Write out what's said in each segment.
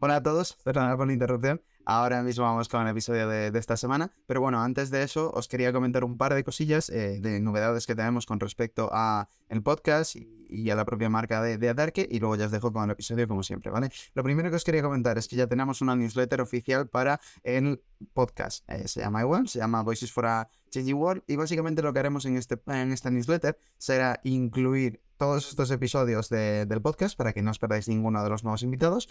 Hola a todos, perdón por la interrupción. Ahora mismo vamos con el episodio de, esta semana. Pero bueno, antes de eso, os quería comentar un par de cosillas eh, de novedades que tenemos con respecto a el podcast y, a la propia marca de, de, Adarque. Y luego ya os dejo con el episodio como siempre, ¿vale? Lo primero que os quería comentar es que ya tenemos una newsletter oficial para el podcast. Eh, se llama igual, se llama Voices for a Changing World. Y básicamente lo que haremos en, este, en esta newsletter será incluir todos estos episodios del podcast para que no os perdáis ninguno de los nuevos invitados.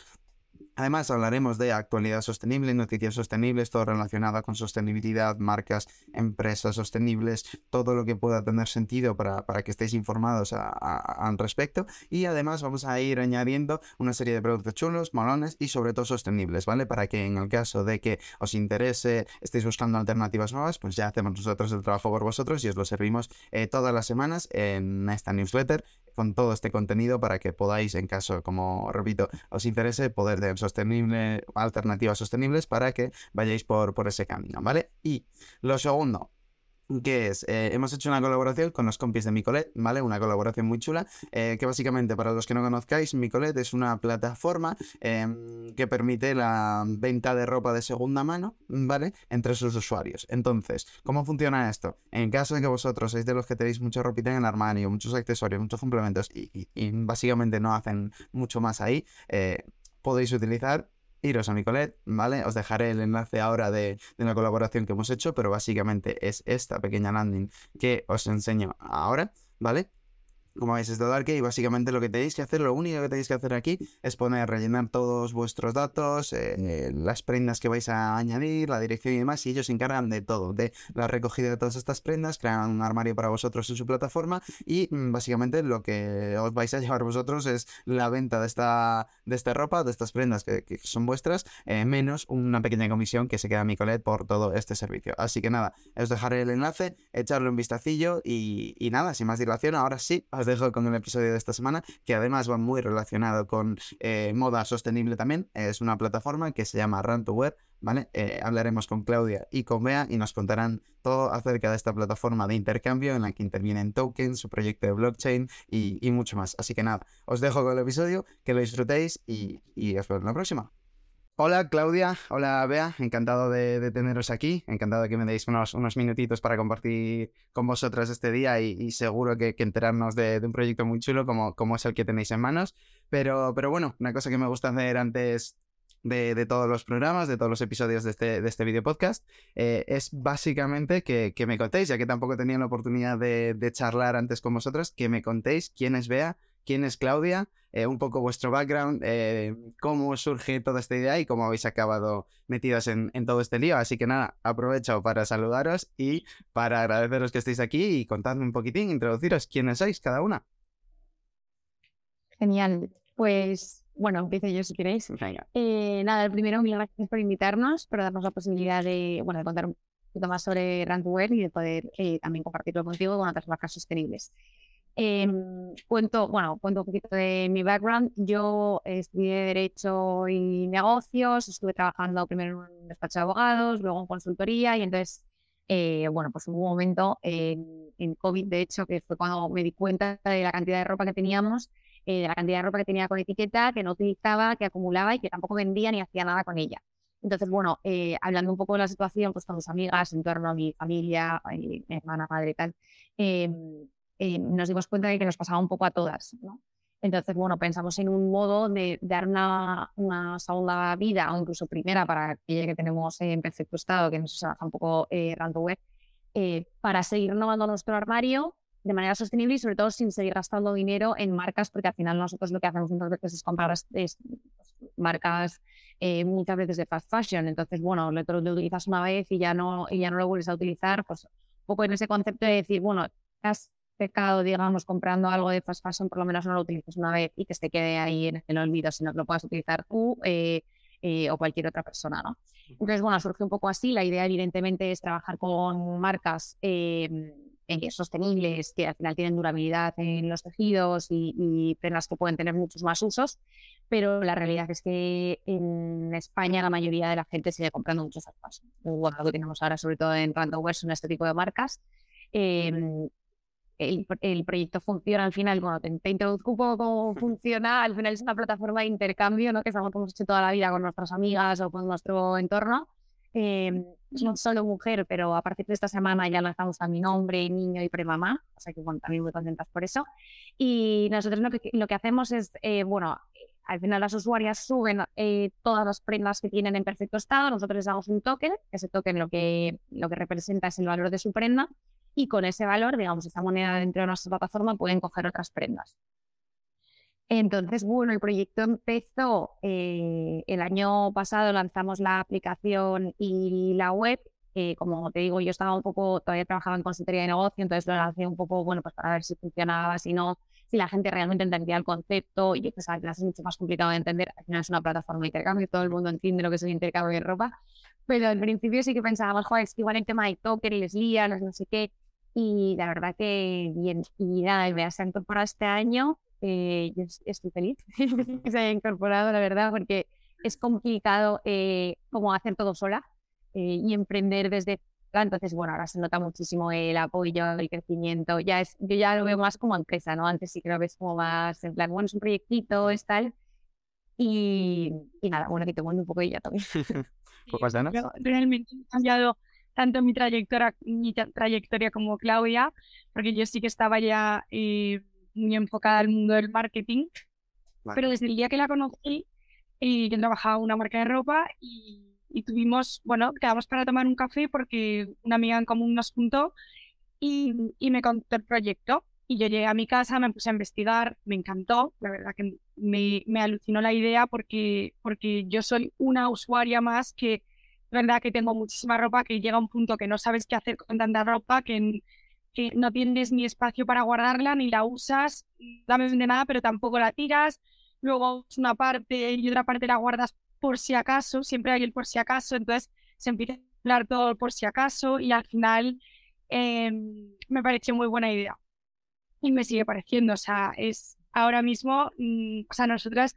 Además, hablaremos de actualidad sostenible, noticias sostenibles, todo relacionado con sostenibilidad, marcas, empresas sostenibles, todo lo que pueda tener sentido para, que estéis informados al respecto. Y además vamos a ir añadiendo una serie de productos chulos, malones y sobre todo sostenibles, ¿vale? Para que en el caso de que os interese, estéis buscando alternativas nuevas, pues ya hacemos nosotros el trabajo por vosotros y os lo servimos eh, todas las semanas en esta newsletter con todo este contenido para que podáis, en caso, como repito, os interese, poder tener sostenible, alternativas sostenibles para que vayáis por, por ese camino, ¿vale? Y lo segundo, que es, eh, hemos hecho una colaboración con los compis de Micolet, ¿vale? Una colaboración muy chula, eh, que básicamente, para los que no conozcáis, Micolet es una plataforma em, que permite la venta de ropa de segunda mano, ¿vale? Entre sus usuarios. Entonces, ¿cómo funciona esto? En caso de que vosotros seáis de los que tenéis mucha ropita en el armario, muchos accesorios, muchos complementos y, básicamente no hacen mucho más ahí, eh, podéis utilizar iros a Micolet, ¿vale? Os dejaré el enlace ahora de, de, la colaboración que hemos hecho, pero básicamente es esta pequeña landing que os enseño ahora, ¿vale? Como veis es de Dark y básicamente lo que tenéis que hacer, lo único que tenéis que hacer aquí es poner, rellenar todos vuestros datos, eh, las prendas que vais a añadir, la dirección y demás, y ellos se encargan de todo, de la recogida de todas estas prendas, crean un armario para vosotros en su plataforma y mm, básicamente lo que os vais a llevar vosotros es la venta de esta, de esta ropa, de estas prendas que, son vuestras, eh, menos una pequeña comisión que se queda a Micolet por todo este servicio. Así que nada, os dejaré el enlace, echarle un vistacillo y, y nada, sin más dilación, ahora sí, os dejo con el episodio de esta semana, que además va muy relacionado con eh, moda sostenible también. Es una plataforma que se llama Run ¿vale? Eh, hablaremos con Claudia y con Bea y nos contarán todo acerca de esta plataforma de intercambio en la que intervienen tokens, su proyecto de blockchain y, mucho más. Así que nada, os dejo con el episodio, que lo disfrutéis y, os veo en la próxima. Hola Claudia, hola Bea, encantado de, teneros aquí, encantado de que me deis unos, unos minutitos para compartir con vosotros este día y, seguro que, enterarnos de, un proyecto muy chulo como, como es el que tenéis en manos. Pero, bueno, una cosa que me gusta hacer antes de, todos los programas, de todos los episodios de este, de este video podcast, eh, es básicamente que, me contéis, ya que tampoco tenía la oportunidad de, charlar antes con vosotros, que me contéis quién es Bea, quién es Claudia, eh, un poco vuestro background, eh, cómo surge toda esta idea y cómo habéis acabado metidos en, todo este lío. Así que nada, aprovecho para saludaros y para agradeceros que estéis aquí y contadme un poquitín, introduciros quiénes sois cada una. Genial. Pues bueno, empiezo yo si queréis. Eh, nada, el primero, mil gracias por invitarnos, por darnos la posibilidad de, bueno, de contar un poquito más sobre Ransomware y de poder también compartirlo contigo con otras marcas sostenibles. Em, cuento, bueno, cuento un poquito de mi background. Yo estudié Derecho y Negocios, estuve trabajando primero en un despacho de abogados, luego en consultoría y entonces, eh, bueno, pues hubo un momento en, COVID, de hecho, que fue cuando me di cuenta de la cantidad de ropa que teníamos, eh, de la cantidad de ropa que tenía con etiqueta, que no utilizaba, que acumulaba y que tampoco vendía ni hacía nada con ella. Entonces, bueno, eh, hablando un poco de la situación, pues con mis amigas, en torno a mi familia, mi hermana, madre y tal, em, eh, nos dimos cuenta de que nos pasaba un poco a todas. ¿no? Entonces, bueno, pensamos en un modo de dar una, una segunda vida o incluso primera para aquella que tenemos en perfecto estado, que nos es un poco eh, web, eh, para seguir renovando nuestro armario de manera sostenible y sobre todo sin seguir gastando dinero en marcas, porque al final nosotros lo que hacemos muchas veces es comprar pues, marcas eh, muchas veces de fast fashion. Entonces, bueno, lo, lo, utilizas una vez y ya no, y ya no lo vuelves a utilizar, pues un poco en ese concepto de decir, bueno, has pecado, digamos, comprando algo de fast fashion, por lo menos no lo utilices una vez y que se quede ahí en el olvido, sino que lo puedas utilizar tú eh, eh, o cualquier otra persona, ¿no? Entonces, bueno, surge un poco así. La idea, evidentemente, es trabajar con marcas em, eh, sostenibles que al final tienen durabilidad en los tejidos y, y prendas que pueden tener muchos más usos, pero la realidad es que en España la mayoría de la gente sigue comprando muchos fast fashion. Bueno, lo que tenemos ahora, sobre todo en Random Wear, son este tipo de marcas. Em, el, proyecto funciona al final, bueno, te, te, introduzco un poco cómo funciona, al final es una plataforma de intercambio, ¿no? Que es algo que hemos hecho toda la vida con nuestras amigas o con nuestro entorno. Eh, no solo mujer, pero a partir de esta semana ya lanzamos a mi nombre, niño y premamá, o sea que bueno, también muy contentas por eso. Y nosotros lo que, lo que hacemos es, eh, bueno, al final las usuarias suben eh, todas las prendas que tienen en perfecto estado, nosotros les damos un token, ese token lo que, lo que representa es el valor de su prenda, y con ese valor, digamos, esa moneda dentro de nuestra plataforma pueden coger otras prendas. Entonces, bueno, el proyecto empezó eh, el año pasado, lanzamos la aplicación y la web. como te digo, yo estaba un poco, todavía trabajaba en consultoría de negocio, entonces lo lancé un poco, bueno, pues para ver si funcionaba, si no, si la gente realmente entendía el concepto. Y yo pensaba es mucho más complicado de entender. Al final es una plataforma de intercambio, todo el mundo entiende lo que es el intercambio de ropa. Pero al principio sí que pensábamos, joder, es igual el tema de token les lían, no sé qué. Y la verdad que bien. Y nada, me ha incorporado este año eh, yo estoy feliz que se haya incorporado, la verdad, porque es complicado eh, como hacer todo sola eh, y emprender desde entonces, bueno, ahora se nota muchísimo el apoyo, el crecimiento. Ya es, yo ya lo veo más como empresa, ¿no? Antes sí que lo ves como más en plan, bueno, es un proyectito, es tal. Y, y nada, bueno, que te cuento un poco y ya también. pues realmente he cambiado tanto mi trayectoria, mi trayectoria como Claudia, porque yo sí que estaba ya eh, muy enfocada al mundo del marketing, pero desde el día que la conocí, eh, yo trabajaba en una marca de ropa y, tuvimos, bueno, quedamos para tomar un café porque una amiga en común nos juntó y, me contó el proyecto. Y yo llegué a mi casa, me puse a investigar, me encantó, la verdad que me, me alucinó la idea porque, porque yo soy una usuaria más que, verdad que tengo muchísima ropa, que llega un punto que no sabes qué hacer con tanta ropa, que no tienes ni espacio para guardarla, ni la usas, dame de nada, pero tampoco la tiras. Luego una parte y otra parte la guardas por si acaso, siempre hay el por si acaso, entonces se empieza a hablar todo por si acaso y al final em, me pareció muy buena idea. Y me sigue pareciendo, o sea, es ahora mismo, mm, o sea, nosotras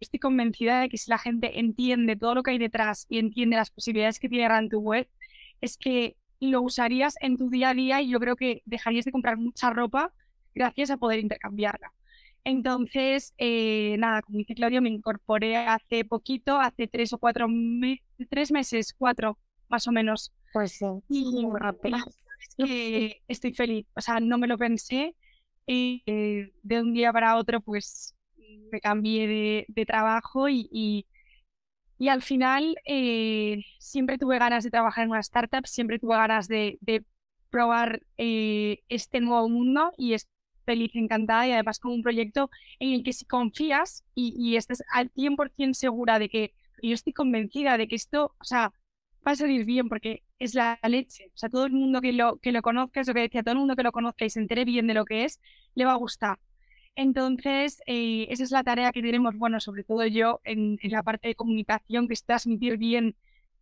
estoy convencida de que si la gente entiende todo lo que hay detrás y entiende las posibilidades que tiene Run Web, es que lo usarías en tu día a día y yo creo que dejarías de comprar mucha ropa gracias a poder intercambiarla. Entonces, eh, nada, como dice Claudio, me incorporé hace poquito, hace tres o cuatro meses, tres meses, cuatro más o menos. Pues sí, y que estoy feliz, o sea, no me lo pensé y eh, de un día para otro pues me cambié de, trabajo y y al final eh, siempre tuve ganas de trabajar en una startup, siempre tuve ganas de, probar eh, este nuevo mundo y es feliz, encantada y además con un proyecto en el que si confías y, y estás al 100% segura de que yo estoy convencida de que esto, o sea, va a salir bien porque es la leche. O sea, todo el mundo que lo, que lo conozca, es que decía, todo el mundo que lo conozca y se entere bien de lo que es, le va a gustar. Entonces, eh, esa es la tarea que tenemos, bueno, sobre todo yo en, la parte de comunicación, que es transmitir bien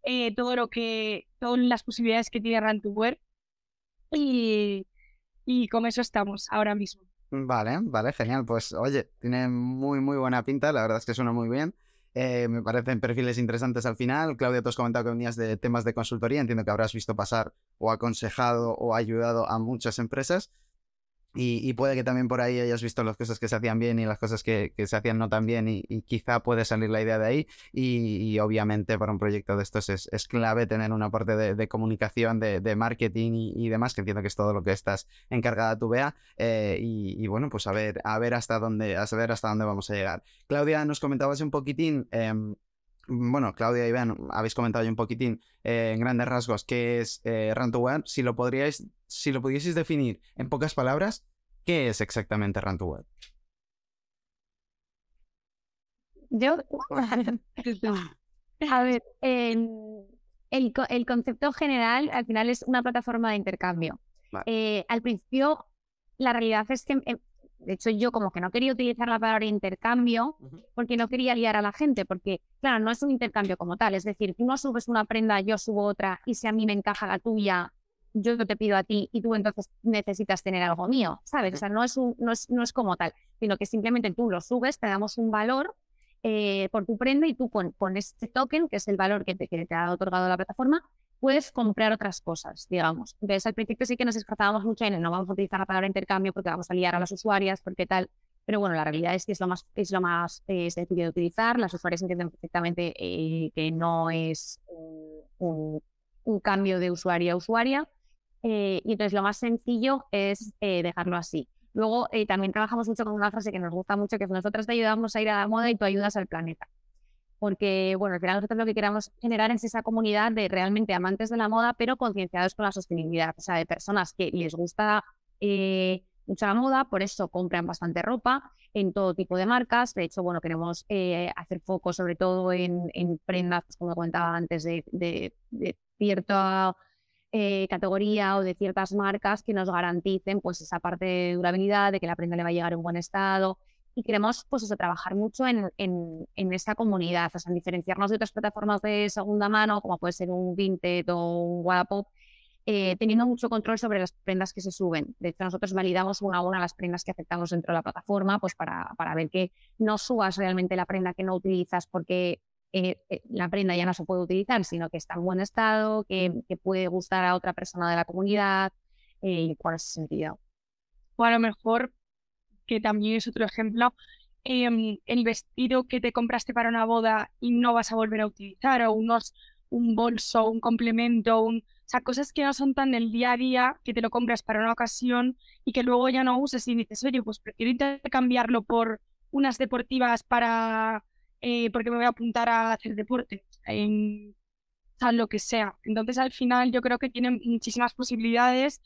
eh, todo lo que, todas las posibilidades que tiene Rantuware. Y, y con eso estamos ahora mismo. Vale, vale, genial. Pues oye, tiene muy, muy buena pinta, la verdad es que suena muy bien. Eh, me parecen perfiles interesantes al final. Claudia, tú has comentado que venías de temas de consultoría. Entiendo que habrás visto pasar o aconsejado o ayudado a muchas empresas. Y, puede que también por ahí hayas visto las cosas que se hacían bien y las cosas que, se hacían no tan bien y, quizá puede salir la idea de ahí. Y, obviamente para un proyecto de estos es, clave tener una parte de, comunicación, de, marketing y, demás, que entiendo que es todo lo que estás encargada tú, Bea. Eh, y, bueno, pues a ver, a ver hasta dónde, a saber hasta dónde vamos a llegar. Claudia, nos comentabas un poquitín. Em, bueno, Claudia y Ben, habéis comentado ya un poquitín eh, en grandes rasgos qué es eh, Si lo podríais, si lo pudieseis definir en pocas palabras, ¿qué es exactamente run Yo, a ver, el, concepto general al final es una plataforma de intercambio. Eh, al principio, la realidad es que em, de hecho, yo como que no quería utilizar la palabra intercambio porque no quería liar a la gente, porque, claro, no es un intercambio como tal. Es decir, tú no subes una prenda, yo subo otra, y si a mí me encaja la tuya, yo te pido a ti y tú entonces necesitas tener algo mío, ¿sabes? O sea, no es, no es, no es como tal, sino que simplemente tú lo subes, te damos un valor eh, por tu prenda y tú pones este token, que es el valor que te, que te ha otorgado la plataforma, puedes comprar otras cosas, digamos. Entonces, al principio sí que nos esforzábamos mucho en no vamos a utilizar la palabra intercambio porque vamos a liar a las usuarias, porque tal. Pero bueno, la realidad es que es lo más, es lo más eh, sencillo de utilizar. Las usuarias entienden perfectamente eh, que no es un, cambio de usuario a usuaria. Eh, y entonces lo más sencillo es dejarlo así. Luego también trabajamos mucho con una frase que nos gusta mucho, que es nosotros te ayudamos a ir a la moda y tú ayudas al planeta porque, bueno, al final nosotros lo que queremos generar es esa comunidad de realmente amantes de la moda, pero concienciados con la sostenibilidad, o sea, de personas que les gusta eh, mucho la moda, por eso compran bastante ropa en todo tipo de marcas. De hecho, bueno, queremos eh, hacer foco sobre todo en, prendas, pues, como comentaba antes, de, cierta eh, categoría o de ciertas marcas que nos garanticen pues esa parte de durabilidad, de que la prenda le va a llegar en buen estado y queremos pues trabajar mucho en, en, en esa comunidad, o sea, en diferenciarnos de otras plataformas de segunda mano, como puede ser un Vinted o un Wallapop, eh, teniendo mucho control sobre las prendas que se suben. De hecho, nosotros validamos una a una las prendas que aceptamos dentro de la plataforma, pues para, para ver que no subas realmente la prenda que no utilizas porque eh, eh, la prenda ya no se puede utilizar, sino que está en buen estado, que, que puede gustar a otra persona de la comunidad y cuál es ese sentido. O a lo mejor que también es otro ejemplo, em, el vestido que te compraste para una boda y no vas a volver a utilizar, o unos, un bolso, un complemento, un, o sea, cosas que no son tan del día a día, que te lo compras para una ocasión y que luego ya no uses y dices, oye, pues prefiero intercambiarlo por unas deportivas para, eh, porque me voy a apuntar a hacer deporte, en, o lo que sea. Entonces, al final, yo creo que tienen muchísimas posibilidades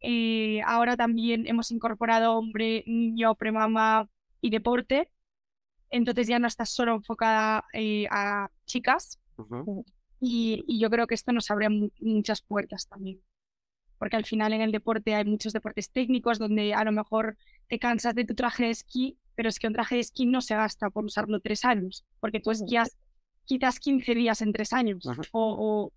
eh, ahora también hemos incorporado hombre, niño, premama y deporte. Entonces ya no está solo enfocada eh, a chicas. y, yo creo que esto nos abre muchas puertas también. Porque al final en el deporte hay muchos deportes técnicos donde a lo mejor te cansas de tu traje de esquí, pero es que un traje de esquí no se gasta por usarlo tres años, porque tú esquías quizás 15 días en tres años o, o,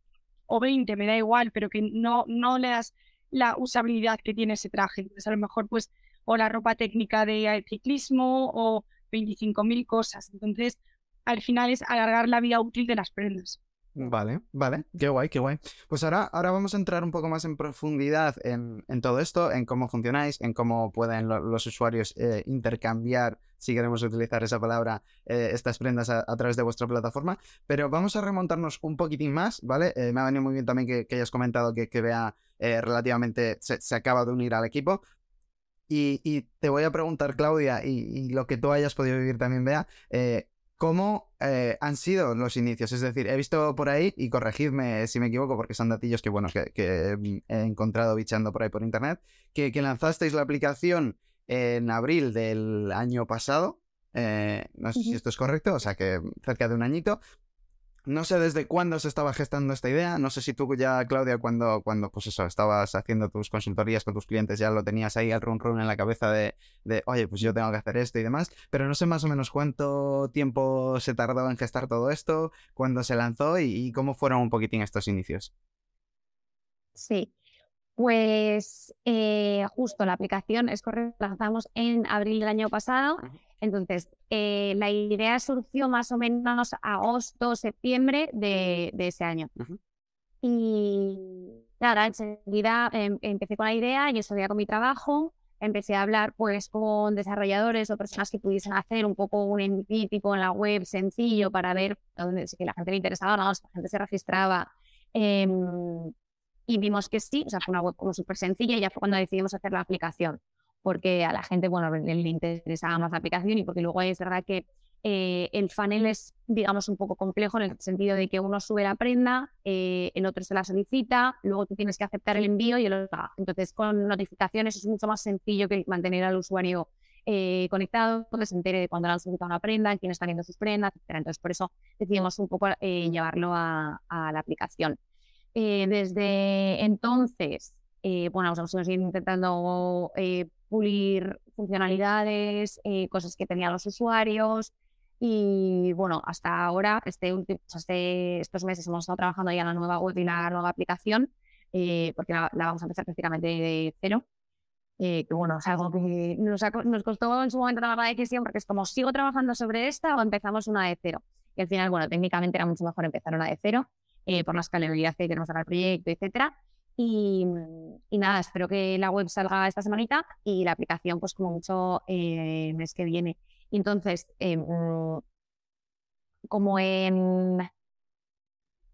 o, 20, me da igual, pero que no, no le das la usabilidad que tiene ese traje. Entonces, a lo mejor, pues, o la ropa técnica de ciclismo o 25.000 cosas. Entonces, al final es alargar la vida útil de las prendas. Vale, vale, qué guay, qué guay. Pues ahora, ahora vamos a entrar un poco más en profundidad en, todo esto, en cómo funcionáis, en cómo pueden los usuarios eh, intercambiar, si queremos utilizar esa palabra, eh, estas prendas a, través de vuestra plataforma. Pero vamos a remontarnos un poquitín más, ¿vale? Eh, me ha venido muy bien también que, hayas comentado que, que vea relativamente, se, acaba de unir al equipo. Y, te voy a preguntar, Claudia, y, y, lo que tú hayas podido vivir también, vea ¿Cómo eh, han sido los inicios? Es decir, he visto por ahí, y corregidme si me equivoco, porque son datillos que, bueno, que, mm, he encontrado bichando por ahí por internet, que, lanzasteis la aplicación en abril del año pasado. Eh, no sé si esto es correcto, o sea que cerca de un añito. No sé desde cuándo se estaba gestando esta idea, no sé si tú ya, Claudia, cuando, cuando pues eso, estabas haciendo tus consultorías con tus clientes, ya lo tenías ahí al run run en la cabeza de, de, oye, pues yo tengo que hacer esto y demás, pero no sé más o menos cuánto tiempo se tardó en gestar todo esto, cuándo se lanzó y, cómo fueron un poquitín estos inicios. Sí, pues eh, justo la aplicación es correcto, la lanzamos en abril del año pasado. Entonces, eh, la idea surgió más o menos agosto, septiembre de, ese año. Y nada, enseguida em, empecé con la idea, yo sabía con mi trabajo, empecé a hablar pues con desarrolladores o personas que pudiesen hacer un poco un MVP tipo en la web sencillo para ver dónde si la gente le interesaba, ¿no? si la gente se registraba. Em, y vimos que sí, o sea, fue una web como súper sencilla y ya fue cuando decidimos hacer la aplicación porque a la gente, bueno, le interesaba más la aplicación y porque luego es verdad que eh, el funnel es, digamos, un poco complejo en el sentido de que uno sube la prenda, eh, el otro se la solicita, luego tú tienes que aceptar el envío y el otro Entonces, con notificaciones es mucho más sencillo que mantener al usuario eh, conectado, que se entere de cuando le han solicitado una prenda, quién está viendo sus prendas, etc. Entonces, por eso decidimos un poco llevarlo a, a, la aplicación. desde entonces, bueno, estamos intentando pulir funcionalidades, eh, cosas que tenían los usuarios. Y bueno, hasta ahora, este último, este, estos meses hemos estado trabajando ya en la nueva web y la nueva aplicación, eh, porque la, vamos a empezar prácticamente de cero. Eh, que bueno, es algo que nos, nos, costó en su momento tomar la decisión, porque es como, ¿sigo trabajando sobre esta o empezamos una de cero? Y al final, bueno, técnicamente era mucho mejor empezar una de cero. eh, por la escalabilidad que queremos dar al proyecto, etcétera. Y, nada, espero que la web salga esta semanita y la aplicación, pues como mucho, eh, mes que viene. Entonces, em, como en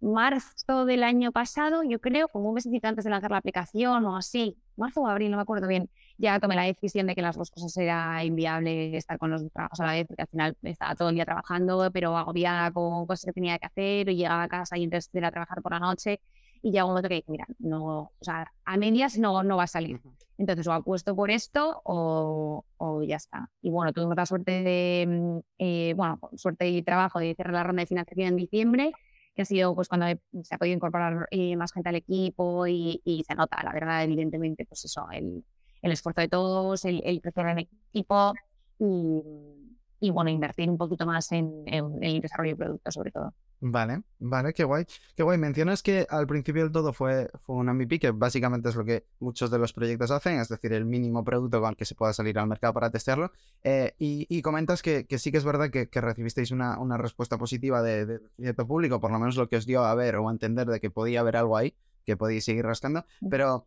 marzo del año pasado, yo creo, como un mesecito antes de lanzar la aplicación o así, marzo o abril, no me acuerdo bien, ya tomé la decisión de que las dos cosas era inviable estar con los trabajos a la vez, porque al final estaba todo el día trabajando, pero agobiada con cosas que tenía que hacer, y llegaba a casa y entonces era trabajar por la noche, y ya un momento que mira, no, o sea, a medias no, no va a salir. Entonces, o apuesto por esto o, o ya está. Y bueno, tuve la suerte de, mm, eh, bueno, suerte y trabajo de cerrar la ronda de financiación en diciembre, que ha sido pues cuando se ha podido incorporar eh, más gente al equipo y, se nota, la verdad, evidentemente, pues eso, el, el esfuerzo de todos, el, el crecer en equipo y, y, bueno, invertir un poquito más en, en el desarrollo de productos sobre todo. Vale, vale, qué guay. Qué guay. Mencionas que al principio del todo fue, fue un MVP, que básicamente es lo que muchos de los proyectos hacen, es decir, el mínimo producto con el que se pueda salir al mercado para testearlo. Eh, y, comentas que, sí que es verdad que, recibisteis una, una, respuesta positiva de, cierto público, por lo menos lo que os dio a ver o a entender de que podía haber algo ahí, que podíais seguir rascando. Pero,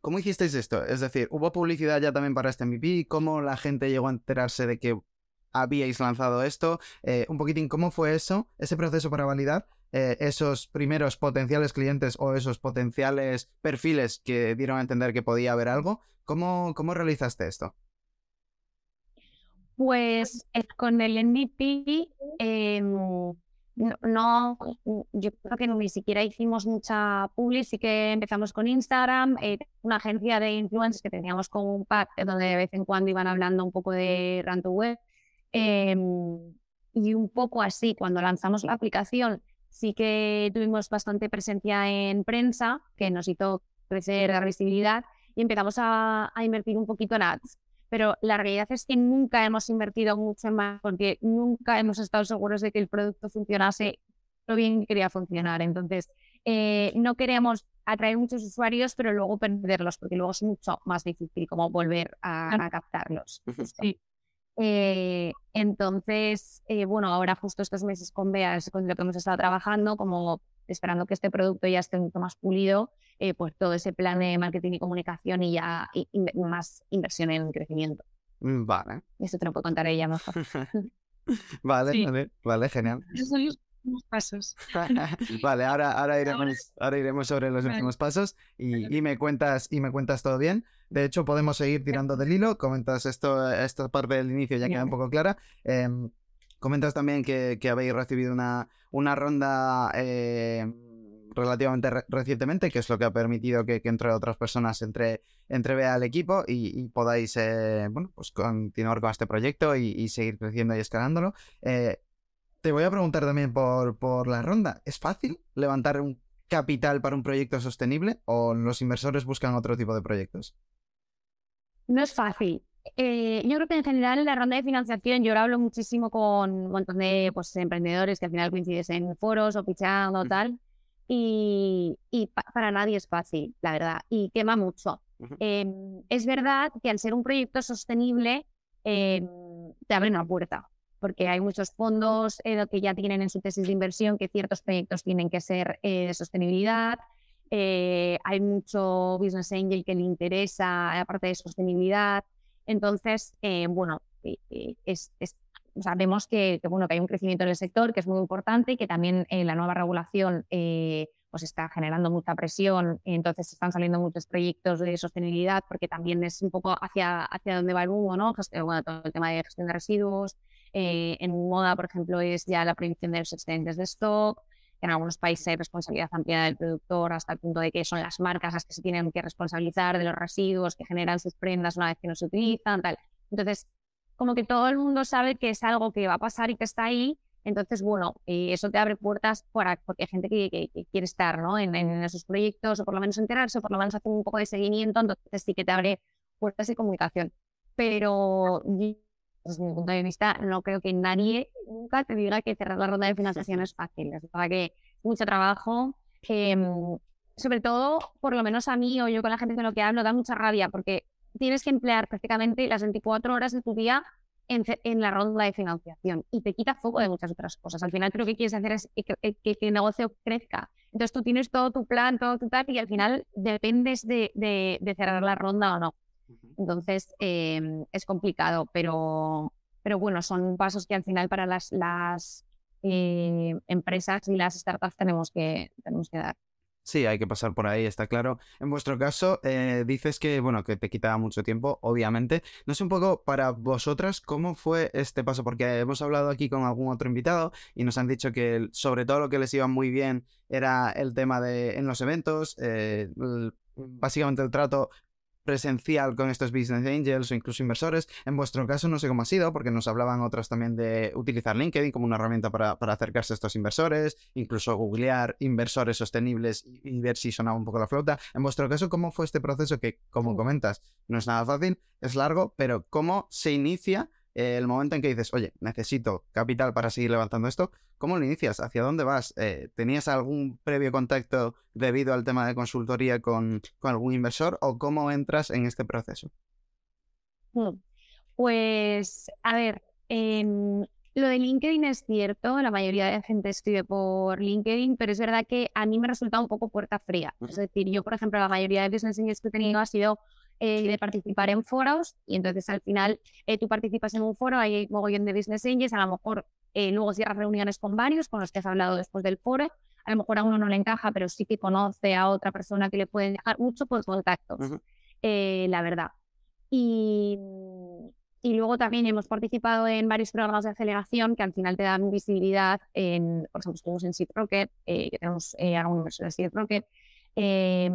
¿cómo hicisteis esto? Es decir, ¿hubo publicidad ya también para este MVP? ¿Cómo la gente llegó a enterarse de que habíais lanzado esto. Eh, un poquitín, ¿cómo fue eso, ese proceso para validar eh, esos primeros potenciales clientes o esos potenciales perfiles que dieron a entender que podía haber algo? ¿Cómo, cómo realizaste esto? Pues eh, con el MVP, em, no, yo creo que ni siquiera hicimos mucha publi, sí que empezamos con Instagram, una agencia de influencers que teníamos como un pack donde de vez en cuando iban hablando un poco de Ranto Web Em, y un poco así, cuando lanzamos la aplicación, sí que tuvimos bastante presencia en prensa, que nos hizo crecer la visibilidad y empezamos a, invertir un poquito en ads. Pero la realidad es que nunca hemos invertido mucho más porque nunca hemos estado seguros de que el producto funcionase lo bien que quería funcionar. Entonces, eh, no queremos atraer muchos usuarios, pero luego perderlos, porque luego es mucho más difícil como volver a, a captarlos. Sí. Eh, entonces, eh, bueno, ahora justo estos meses con Bea con lo que hemos estado trabajando, como esperando que este producto ya esté un poco más pulido, eh, pues todo ese plan de marketing y comunicación y ya más inversión en crecimiento. Mm, vale. Eso te lo puedo contar ella mejor. vale, vale, vale, genial pasos. vale, ahora, ahora, iremos, ahora iremos sobre los últimos pasos y, me cuentas, y me cuentas todo bien. De hecho, podemos seguir tirando del hilo. Comentas esto, esta parte del inicio ya queda un poco clara. Em, comentas también que, habéis recibido una, una ronda eh, relativamente recientemente, que es lo que ha permitido que, entre otras personas entre, vea al equipo y, podáis eh, bueno, pues continuar con este proyecto y, seguir creciendo y escalándolo. Eh, te voy a preguntar también por, por la ronda. ¿Es fácil levantar un capital para un proyecto sostenible o los inversores buscan otro tipo de proyectos? No es fácil. Eh, yo creo que en general en la ronda de financiación yo ahora hablo muchísimo con un montón de pues, emprendedores que al final coincides en foros o pichando o tal. Y, para nadie es fácil, la verdad, y quema mucho. Em, es verdad que al ser un proyecto sostenible em, te abre una puerta porque hay muchos fondos eh, que ya tienen en su tesis de inversión que ciertos proyectos tienen que ser eh, de sostenibilidad. Eh, hay mucho business angel que le interesa la parte de sostenibilidad. Entonces, bueno, es, sabemos que, bueno, que hay un crecimiento en el sector que es muy importante y que también la nueva regulación pues está generando mucha presión. Entonces, están saliendo muchos proyectos de sostenibilidad porque también es un poco hacia, hacia dónde va el humo, ¿no? Bueno, todo el tema de gestión de residuos, eh, en moda, por ejemplo, es ya la prohibición de los excedentes de stock. En algunos países hay responsabilidad amplia del productor hasta el punto de que son las marcas las que se tienen que responsabilizar de los residuos que generan sus prendas una vez que no se utilizan, tal. Entonces, como que todo el mundo sabe que es algo que va a pasar y que está ahí. Entonces, bueno, eh, eso te abre puertas para, porque hay gente que, quiere estar ¿no? en, esos proyectos o por lo menos enterarse o por lo menos hacer un poco de seguimiento. Entonces, sí que te abre puertas de comunicación. Pero desde mi punto de vista, no creo que nadie nunca te diga que cerrar la ronda de financiación es fácil. Es verdad que mucho trabajo, em, sobre todo, por lo menos a mí o yo con la gente con lo que hablo, da mucha rabia porque tienes que emplear prácticamente las 24 horas de tu día en, en, la ronda de financiación y te quita foco de muchas otras cosas. Al final, lo que quieres hacer es que, que, el negocio crezca Entonces tú tienes todo tu plan, todo tu tal, y al final dependes de, de, cerrar la ronda o no. Entonces em, es complicado, pero, pero bueno, son pasos que al final para las, las eh, empresas y las startups tenemos que, tenemos que dar. Sí, hay que pasar por ahí, está claro. En vuestro caso, eh, dices que, bueno, que te quitaba mucho tiempo, obviamente. No sé un poco para vosotras cómo fue este paso, porque hemos hablado aquí con algún otro invitado y nos han dicho que sobre todo lo que les iba muy bien era el tema de en los eventos, eh, básicamente el trato presencial con estos business angels o incluso inversores. En vuestro caso no sé cómo ha sido, porque nos hablaban otras también de utilizar LinkedIn como una herramienta para, acercarse a estos inversores, incluso googlear inversores sostenibles y, ver si sonaba un poco la flota. En vuestro caso, ¿cómo fue este proceso que, como comentas, no es nada fácil, es largo, pero cómo se inicia el momento en que dices, oye, necesito capital para seguir levantando esto, ¿cómo lo inicias? ¿Hacia dónde vas? Eh, ¿Tenías algún previo contacto debido al tema de consultoría con, algún inversor o cómo entras en este proceso? Mm, pues, a ver, lo de LinkedIn es cierto, la mayoría de la gente escribe por LinkedIn, pero es verdad que a mí me resulta un poco puerta fría. Es decir, yo, por ejemplo, la mayoría de business que he tenido ha sido eh, de participar en foros y entonces al final eh, tú participas en un foro, hay mogollón de business angels, a lo mejor eh, luego cierras reuniones con varios con los que has hablado después del foro, a lo mejor a uno no le encaja, pero sí que conoce a otra persona que le pueden dejar mucho por contactos, la verdad. Y, y luego también hemos participado en varios programas de aceleración que al final te dan visibilidad en, por ejemplo, estuvimos en Seed Rocket, que tenemos algunos de Seed Rocket, eh,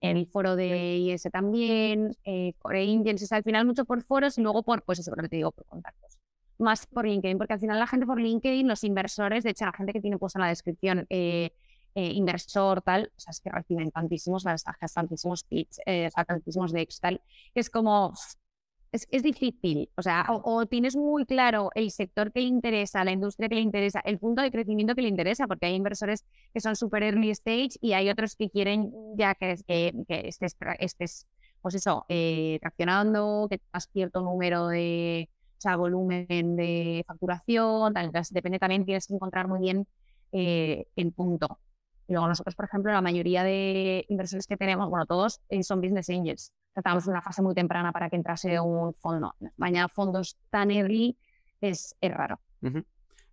el foro de IS también, eh, Core Indians, al final mucho por foros y luego por, pues eso, te digo, por contactos. Más por LinkedIn, porque al final la gente por LinkedIn, los inversores, de hecho la gente que tiene puesto en la descripción eh, eh, inversor, tal, o sea, es que reciben tantísimos mensajes, tantísimos pitch, tantísimos de tal, que es como, es, difícil, o sea, o, tienes muy claro el sector que le interesa, la industria que le interesa, el punto de crecimiento que le interesa, porque hay inversores que son super early stage y hay otros que quieren ya que, que, que estés, estés, pues eso, eh, traccionando, que tengas cierto número de, o sea, volumen de facturación, tal, depende también, tienes que encontrar muy bien eh, el punto. Luego nosotros, por ejemplo, la mayoría de inversores que tenemos, bueno, todos eh, son business angels estábamos en una fase muy temprana para que entrase un fondo. En España, fondos tan early es, raro.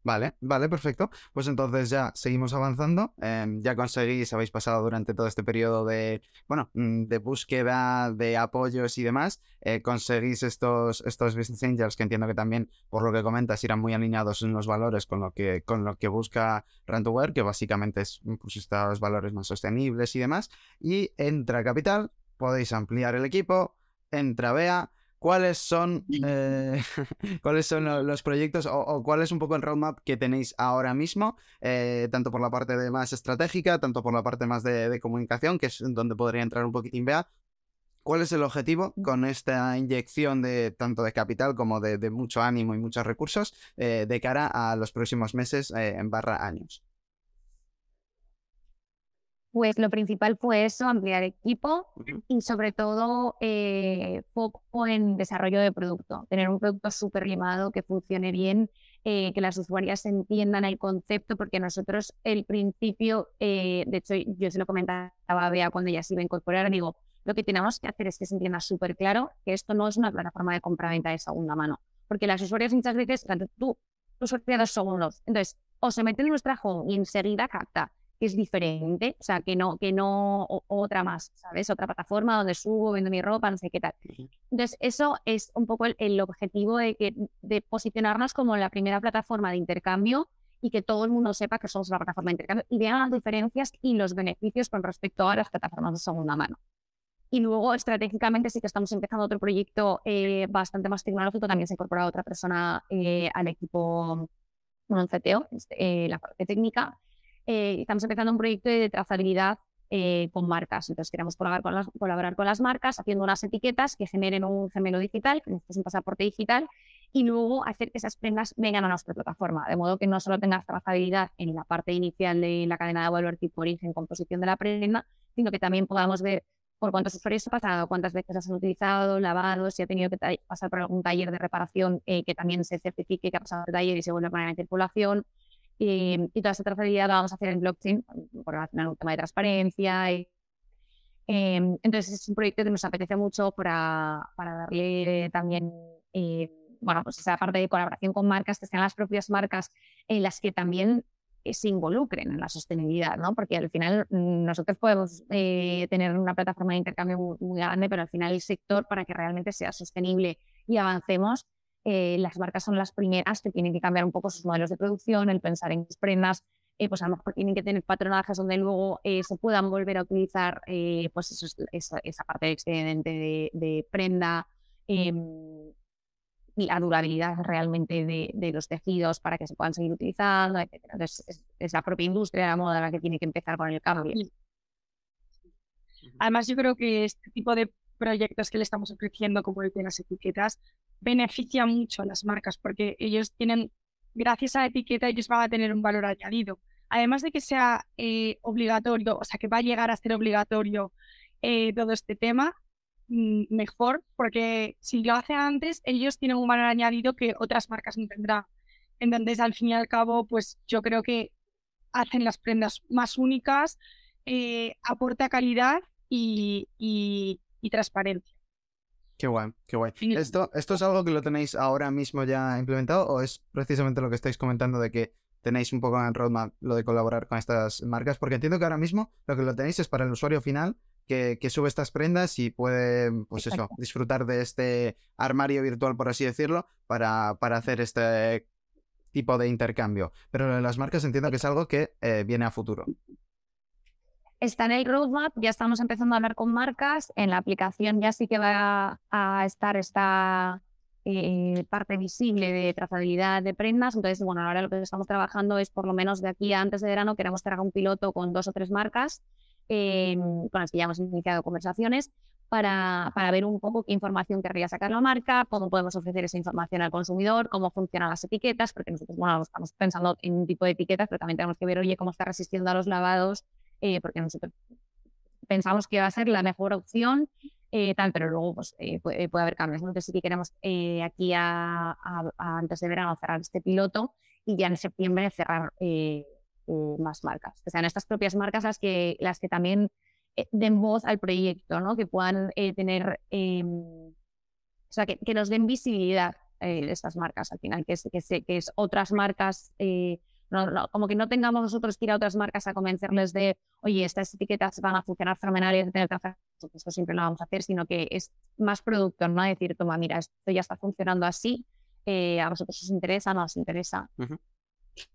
Vale, vale, perfecto. Pues entonces ya seguimos avanzando. Em, ya conseguís, habéis pasado durante todo este periodo de, bueno, mm, de búsqueda, de apoyos y demás. Eh, conseguís estos, estos business angels que entiendo que también, por lo que comentas, irán muy alineados en los valores con lo que, con lo que busca Rent2Wear, que básicamente es pues, estos valores más sostenibles y demás. Y entra capital, podéis ampliar el equipo, entra Bea. ¿Cuáles son, eh, ¿cuáles son los proyectos o, cuál es un poco el roadmap que tenéis ahora mismo, eh, tanto por la parte de más estratégica, tanto por la parte más de, comunicación, que es donde podría entrar un poquitín Bea? ¿Cuál es el objetivo con esta inyección de tanto de capital como de, mucho ánimo y muchos recursos eh, de cara a los próximos meses en barra años? Pues lo principal fue eso, ampliar equipo y sobre todo eh, foco en desarrollo de producto, tener un producto súper limado que funcione bien, eh, que las usuarias entiendan el concepto, porque nosotros el principio, eh, de hecho yo se lo comentaba a Bea cuando ella se iba a incorporar, digo, lo que tenemos que hacer es que se entienda súper claro que esto no es una plataforma de compra-venta de segunda mano, porque las usuarias muchas veces, tú, tú usuarias dos segundos, entonces o se mete en nuestra home y enseguida capta que es diferente, o sea, que no, que no otra más, ¿sabes? Otra plataforma donde subo, vendo mi ropa, no sé qué tal. Entonces, eso es un poco el, objetivo de, que, de posicionarnos como la primera plataforma de intercambio y que todo el mundo sepa que somos la plataforma de intercambio y vean las diferencias y los beneficios con respecto a las plataformas de segunda mano. Y luego, estratégicamente, sí que estamos empezando otro proyecto eh, bastante más tecnológico. También se ha incorporado otra persona eh, al equipo, bueno, en CTO, este, eh, la parte técnica, eh, estamos empezando un proyecto de trazabilidad eh, con marcas. Entonces queremos colaborar con, las, colaborar con las marcas haciendo unas etiquetas que generen un gemelo digital, que es un pasaporte digital, y luego hacer que esas prendas vengan a nuestra plataforma, de modo que no solo tengas trazabilidad en la parte inicial de la cadena de valor tipo origen, composición de la prenda, sino que también podamos ver por cuántos usuarios ha pasado, cuántas veces has utilizado, lavado, si ha tenido que pasar por algún taller de reparación eh, que también se certifique que ha pasado el taller y se vuelve a poner en circulación, y, toda esta trazabilidad la vamos a hacer en blockchain, por relacionar un tema de transparencia. Y, em, entonces es un proyecto que nos apetece mucho para, para darle también, eh, bueno, pues esa parte de colaboración con marcas, que sean las propias marcas en las que también eh, se involucren en la sostenibilidad, ¿no? Porque al final mm, nosotros podemos eh, tener una plataforma de intercambio muy, grande, pero al final el sector, para que realmente sea sostenible y avancemos, eh, las marcas son las primeras que tienen que cambiar un poco sus modelos de producción, el pensar en prendas, pues a lo mejor tienen que tener patronajes donde luego se puedan volver a utilizar pues esa, parte de excedente de, de prenda em, la durabilidad realmente de, los tejidos para que se puedan seguir utilizando, etc. Entonces, es, la propia industria de la moda la que tiene que empezar con el cambio. Además, yo creo que este tipo de proyectos que le estamos ofreciendo, como el de las etiquetas, beneficia mucho a las marcas porque ellos tienen, gracias a la etiqueta, ellos van a tener un valor añadido. Además de que sea eh, obligatorio, o sea, que va a llegar a ser obligatorio eh, todo este tema, Mm, mejor, porque si lo hace antes, ellos tienen un valor añadido que otras marcas no tendrán. Entonces, al fin y al cabo, pues yo creo que hacen las prendas más únicas, eh, aporta calidad y, transparencia. Qué guay, qué guay. ¿Esto, ¿Esto es algo que lo tenéis ahora mismo ya implementado o es precisamente lo que estáis comentando de que tenéis un poco en el roadmap lo de colaborar con estas marcas? Porque entiendo que ahora mismo lo que lo tenéis es para el usuario final que, sube estas prendas y puede, pues eso, disfrutar de este armario virtual, por así decirlo, para, para hacer este tipo de intercambio. Pero las marcas entiendo que es algo que eh, viene a futuro. Está en el roadmap, ya estamos empezando a hablar con marcas. En la aplicación ya sí que va a estar esta eh, parte visible de trazabilidad de prendas. Entonces, bueno, ahora lo que estamos trabajando es por lo menos de aquí a antes de verano queremos tener un piloto con dos o tres marcas con las que ya hemos iniciado conversaciones para, para, ver un poco qué información querría sacar la marca, cómo podemos ofrecer esa información al consumidor, cómo funcionan las etiquetas, porque nosotros, estamos pensando en un tipo de etiquetas, pero también tenemos que ver, oye, cómo está resistiendo a los lavados, eh, porque nosotros pensamos que va a ser la mejor opción, eh, tal, pero luego pues, eh, puede, haber cambios. Entonces sí que queremos aquí a, antes de verano cerrar este piloto y ya en septiembre cerrar más marcas. Que sean estas propias marcas las que, las que también den voz al proyecto, ¿no? que puedan tener, o sea, que, nos den visibilidad eh, estas marcas al final, que es, que, que es otras marcas, como que no tengamos nosotros que ir a otras marcas a convencerles de, oye, estas etiquetas van a funcionar fenomenal y tener que hacer, esto siempre lo vamos a hacer, sino que es más producto, ¿no? Decir, toma, mira, esto ya está funcionando así, a vosotros os interesa, no os interesa.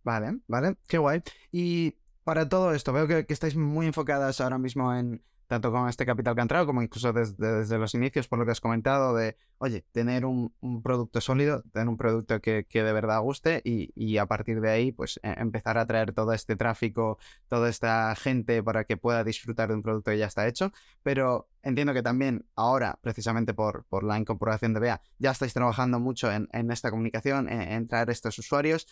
Vale, vale, qué guay. Y para todo esto, veo que, estáis muy enfocadas ahora mismo en tanto con este capital que ha entrado, como incluso desde, los inicios, por lo que has comentado, de, oye, tener un, producto sólido, tener un producto que, de verdad guste y, a partir de ahí, pues e, empezar a traer todo este tráfico, toda esta gente para que pueda disfrutar de un producto que ya está hecho. Pero entiendo que también ahora, precisamente por, por la incorporación de BEA, ya estáis trabajando mucho en, esta comunicación, en traer estos usuarios.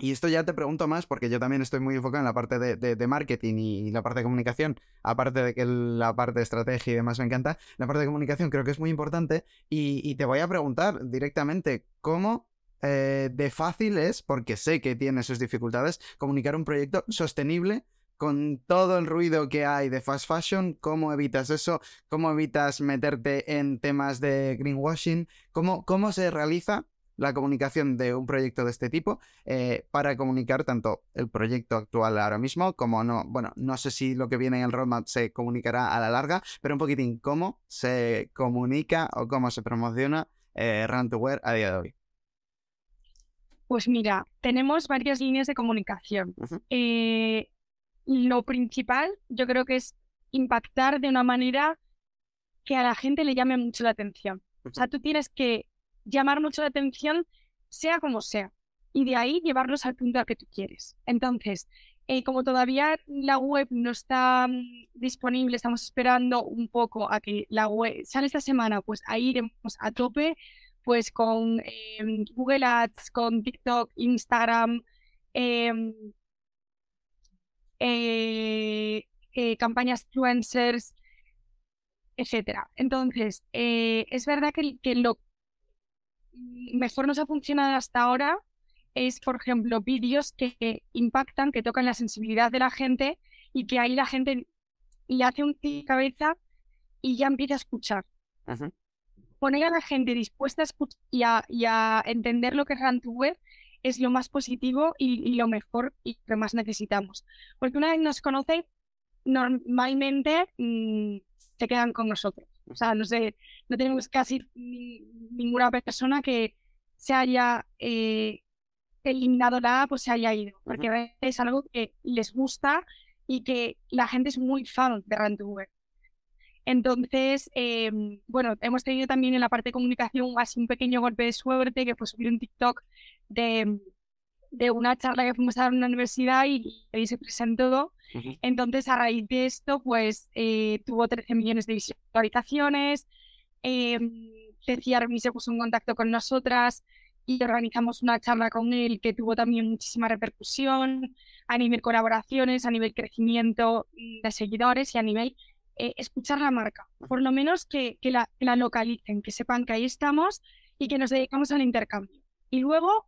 Y esto ya te pregunto más porque yo también estoy muy enfocado en la parte de, marketing y la parte de comunicación, aparte de que la parte de estrategia y demás me encanta, la parte de comunicación creo que es muy importante y, te voy a preguntar directamente cómo eh, de fácil es, porque sé que tiene sus dificultades, comunicar un proyecto sostenible con todo el ruido que hay de fast fashion, ¿cómo evitas eso? ¿Cómo evitas meterte en temas de greenwashing? ¿Cómo, cómo se realiza la comunicación de un proyecto de este tipo eh, para comunicar tanto el proyecto actual ahora mismo como no, bueno, no sé si lo que viene en el roadmap se comunicará a la larga, pero un poquitín cómo se comunica o cómo se promociona eh, Run to Wear a día de hoy. Pues mira, tenemos varias líneas de comunicación. Eh, lo principal yo creo que es impactar de una manera que a la gente le llame mucho la atención. O sea, tú tienes que llamar mucho la atención, sea como sea, y de ahí llevarlos al punto al que tú quieres. Entonces, eh, como todavía la web no está mm, disponible, estamos esperando un poco a que la web sale esta semana, pues ahí iremos a tope, pues con em, Google Ads, con TikTok, Instagram, em, eh, eh, campañas influencers, etcétera. Entonces, es verdad que, que lo mejor nos ha funcionado hasta ahora es, por ejemplo, vídeos que, impactan, que tocan la sensibilidad de la gente y que ahí la gente le hace un cabeza y ya empieza a escuchar. Poner a la gente dispuesta a escuchar y a, entender lo que es Run Web es lo más positivo y, lo mejor y lo que más necesitamos. Porque una vez nos conocen, normalmente mm, se quedan con nosotros. O sea, no sé, no tenemos casi ninguna persona que se haya eh, eliminado la app o se haya ido, porque es algo que les gusta y que la gente es muy fan de Rantuber. Entonces, em, bueno, hemos tenido también en la parte de comunicación así un pequeño golpe de suerte que fue subir un TikTok de, de una charla que fuimos a dar en una universidad y, ahí se presentó. Entonces, a raíz de esto, pues eh, tuvo 13 millones de visualizaciones. Eh, Armi se puso en contacto con nosotras y organizamos una charla con él que tuvo también muchísima repercusión a nivel colaboraciones, a nivel crecimiento de seguidores y a nivel eh, escuchar la marca. Por lo menos que, que, la, la localicen, que sepan que ahí estamos y que nos dedicamos al intercambio. Y luego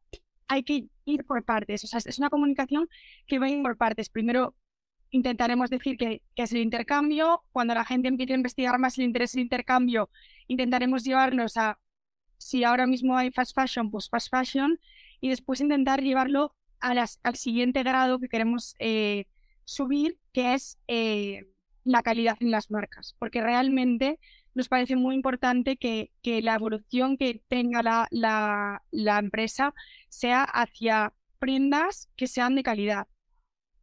hay que ir por partes. O sea, es una comunicación que va a ir por partes. Primero intentaremos decir que, es el intercambio. Cuando la gente empiece a investigar más el interés del intercambio, intentaremos llevarnos a, si ahora mismo hay fast fashion, pues fast fashion, y después intentar llevarlo a las, al siguiente grado que queremos eh, subir, que es eh, la calidad en las marcas. Porque realmente nos parece muy importante que, que la evolución que tenga la, la, la empresa sea hacia prendas que sean de calidad,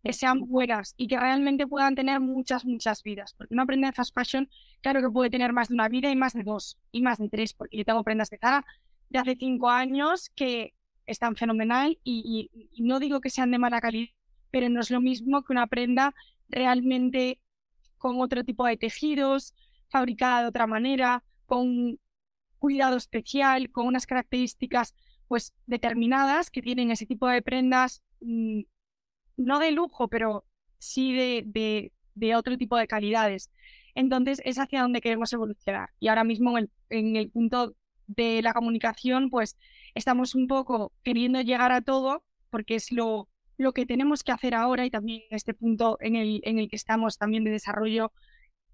que sean buenas y que realmente puedan tener muchas, muchas vidas. Porque una prenda de fast fashion, claro que puede tener más de una vida y más de dos y más de tres, porque yo tengo prendas de Zara de hace cinco años que están fenomenal y, no digo que sean de mala calidad, pero no es lo mismo que una prenda realmente con otro tipo de tejidos, fabricada de otra manera, con cuidado especial, con unas características pues determinadas que tienen ese tipo de prendas, mm, no de lujo, pero sí de, de, otro tipo de calidades. Entonces es hacia donde queremos evolucionar. Y ahora mismo en el, en el punto de la comunicación, pues estamos un poco queriendo llegar a todo, porque es lo, lo que tenemos que hacer ahora y también este punto en el, en el que estamos también de desarrollo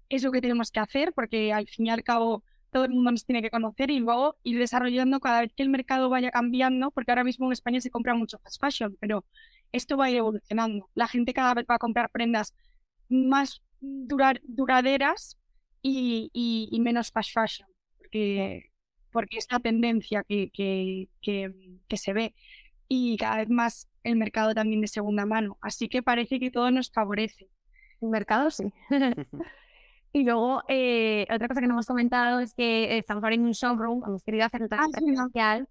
es lo que tenemos que hacer, porque al fin y al cabo todo el mundo nos tiene que conocer y luego ir desarrollando cada vez que el mercado vaya cambiando, porque ahora mismo en España se compra mucho fast fashion, pero esto va a ir evolucionando. La gente cada vez va a comprar prendas más duraderas y, y, menos fast fashion, porque, porque es la tendencia que, que, que, se ve y cada vez más el mercado también de segunda mano. Así que parece que todo nos favorece. El mercado sí. Y luego, eh, otra cosa que no hemos comentado es que estamos en un showroom, hemos querido hacer un ah, presencial,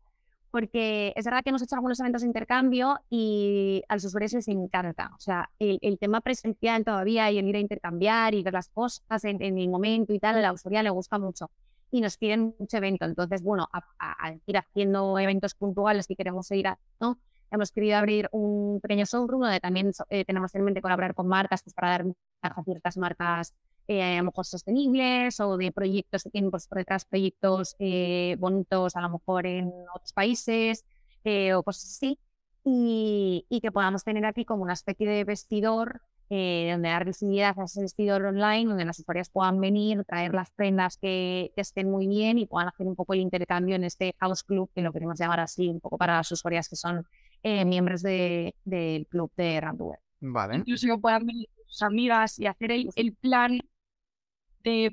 porque es verdad que hemos hecho algunos eventos de intercambio y a los usuarios les encanta. O sea, el, el tema presencial todavía y el ir a intercambiar y ver las cosas en, en el momento y tal, a la usuaria le gusta mucho y nos piden mucho evento. Entonces, bueno, a, ir haciendo eventos puntuales que queremos ir a, ¿no? Hemos querido abrir un pequeño showroom donde también eh, tenemos en mente colaborar con marcas pues, para dar a ciertas marcas eh, a lo mejor sostenibles o de proyectos que tienen por detrás proyectos eh, bonitos a lo mejor en otros países eh, o cosas así. Y, y, que podamos tener aquí como una especie de vestidor donde dar visibilidad a ese vestidor online, donde las usuarias puedan venir, traer las prendas que, que, estén muy bien y puedan hacer un poco el intercambio en este house club, que lo queremos llamar así, un poco para las usuarias que son miembros de, del club de Randware. Vale. Incluso puedan venir sus amigas y hacer el, el plan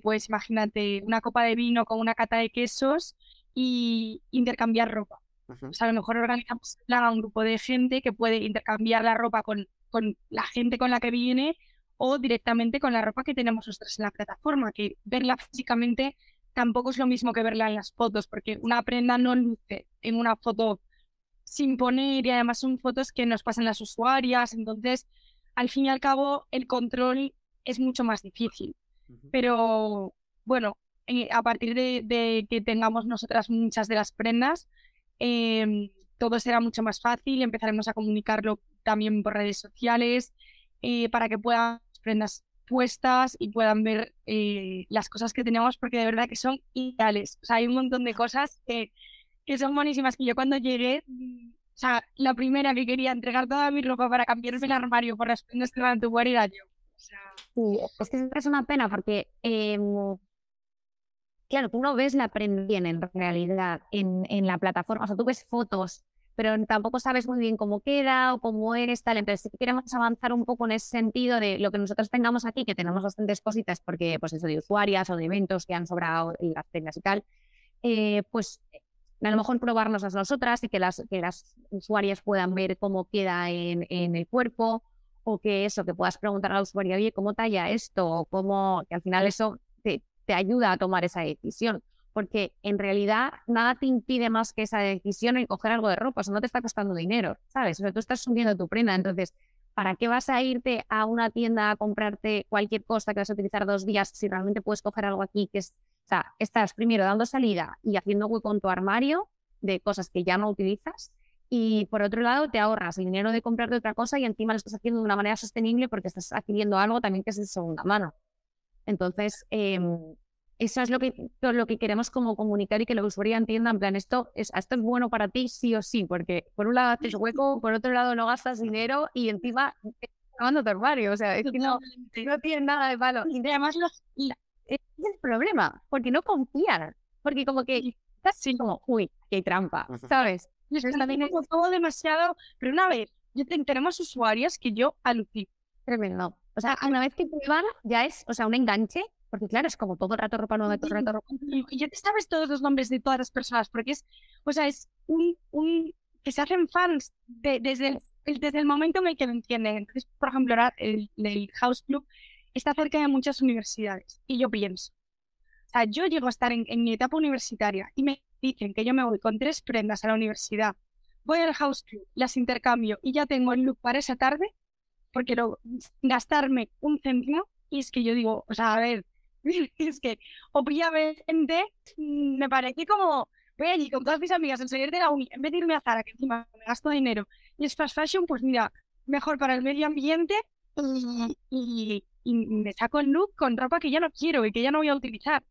pues imagínate, una copa de vino con una cata de quesos y intercambiar ropa. O sea, a lo mejor organizamos a un grupo de gente que puede intercambiar la ropa con, con la gente con la que viene o directamente con la ropa que tenemos nosotros en la plataforma, que verla físicamente tampoco es lo mismo que verla en las fotos, porque una prenda no luce en una foto sin poner y además son fotos que nos pasan las usuarias, entonces al fin y al cabo el control es mucho más difícil. Pero bueno, eh, a partir de, que tengamos nosotras muchas de las prendas, em, todo será mucho más fácil. Empezaremos a comunicarlo también por redes sociales eh, para que puedan prendas puestas y puedan ver eh, las cosas que tenemos porque de verdad que son ideales. O sea, hay un montón de cosas que, que son buenísimas que yo cuando llegué, o sea, la primera que quería entregar toda mi ropa para cambiarme el armario por las prendas que van a tu era yo. Es que es una pena porque, em, claro, tú no ves la prenda bien en realidad en, en la plataforma, o sea, tú ves fotos pero tampoco sabes muy bien cómo queda o cómo eres, tal. Entonces, si queremos avanzar un poco en ese sentido de lo que nosotros tengamos aquí, que tenemos bastantes cositas, porque, pues eso, de usuarias o de eventos que han sobrado y las prendas y tal, eh, pues a lo mejor probarnos a nosotras y que las, que las usuarias puedan ver cómo queda en, en el cuerpo o que eso, que puedas preguntar a la usuaria, oye, ¿cómo talla esto? O cómo, que al final eso te, te ayuda a tomar esa decisión porque en realidad nada te impide más que esa decisión y coger algo de ropa, o sea, no te está costando dinero, ¿sabes? O sea, tú estás subiendo tu prenda, entonces, ¿para qué vas a irte a una tienda a comprarte cualquier cosa que vas a utilizar dos días si realmente puedes coger algo aquí que es, o sea, estás primero dando salida y haciendo hueco en tu armario de cosas que ya no utilizas y por otro lado te ahorras el dinero de comprarte otra cosa y encima lo estás haciendo de una manera sostenible porque estás adquiriendo algo también que es de segunda mano. Entonces, eh, eso es lo que, lo que queremos como comunicar y que la usuaria entienda, en plan, esto es, esto es bueno para ti sí o sí, porque por un lado haces hueco, por otro lado no gastas dinero y encima acabando tu armario, o sea, es que no, no tiene nada de malo. Y además los, es el problema, porque no confían, porque como que estás así como, uy, qué trampa, ¿sabes? Y es también es todo demasiado, pero una vez, yo tenemos usuarios que yo alucino. Tremendo. O sea, una vez que prueban, ya es, o sea, un enganche porque claro, es como todo el rato ropa nueva, todo el rato ropa Y ya te sabes todos los nombres de todas las personas, porque es, o sea, es un, un que se hacen fans desde, el, desde el momento en el que lo entienden. Entonces, por ejemplo, ahora el, el House Club está cerca de muchas universidades. Y yo pienso, o sea, yo llego a estar en, en mi etapa universitaria y me dicen que yo me voy con tres prendas a la universidad, voy al House Club, las intercambio y ya tengo el look para esa tarde, porque quiero gastarme un céntimo. Y es que yo digo, o sea, a ver, es que obviamente mm, me parece como voy allí con todas mis amigas en salir de la uni, en vez de irme a Zara, que encima me gasto dinero, y es fast fashion, pues mira, mejor para el medio ambiente y, me saco el look con ropa que ya no quiero y que ya no voy a utilizar.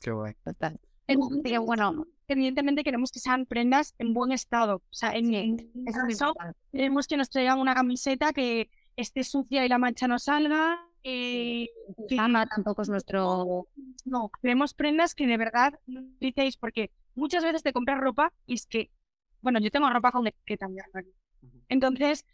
Qué guay. Total. Bueno, evidentemente queremos que sean prendas en buen estado. O sea, en, en caso, queremos que nos traigan una camiseta que esté sucia y la mancha no salga, eh, tampoco es nuestro. No, tenemos prendas que de verdad dices porque muchas veces te compras ropa y es que, bueno, yo tengo ropa con que también Entonces,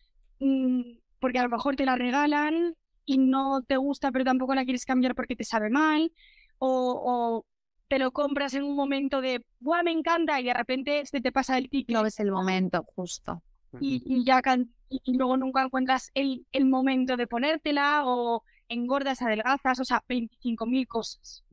mm, porque a lo mejor te la regalan y no te gusta, pero tampoco la quieres cambiar porque te sabe mal, o, te lo compras en un momento de, ¡buah, me encanta! y de repente se te pasa el ticket. No ves el momento, justo. Y, y ya y luego nunca encuentras el, el momento de ponértela o engordas, adelgazas, o sea, 25.000 cosas.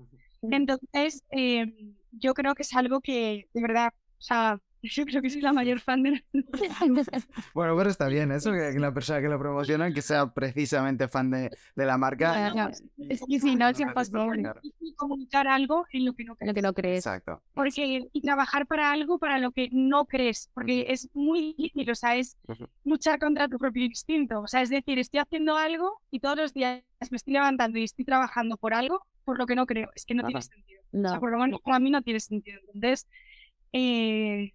Entonces, em, yo creo que es algo que, de verdad, o sea, yo creo que soy la mayor fan de... bueno, pero está bien eso, que la persona que lo promociona, que sea precisamente fan de, de la marca. es que si no, es imposible. comunicar algo en lo que no crees. Lo que no crees. Exacto. Porque, y trabajar para algo para lo que no crees, porque es muy difícil, o sea, es luchar contra tu propio instinto. O sea, es decir, estoy haciendo algo y todos los días me estoy levantando y estoy trabajando por algo por lo que no creo. Es que no tiene sentido. O sea, por lo menos para mí no tiene sentido. Entonces, eh,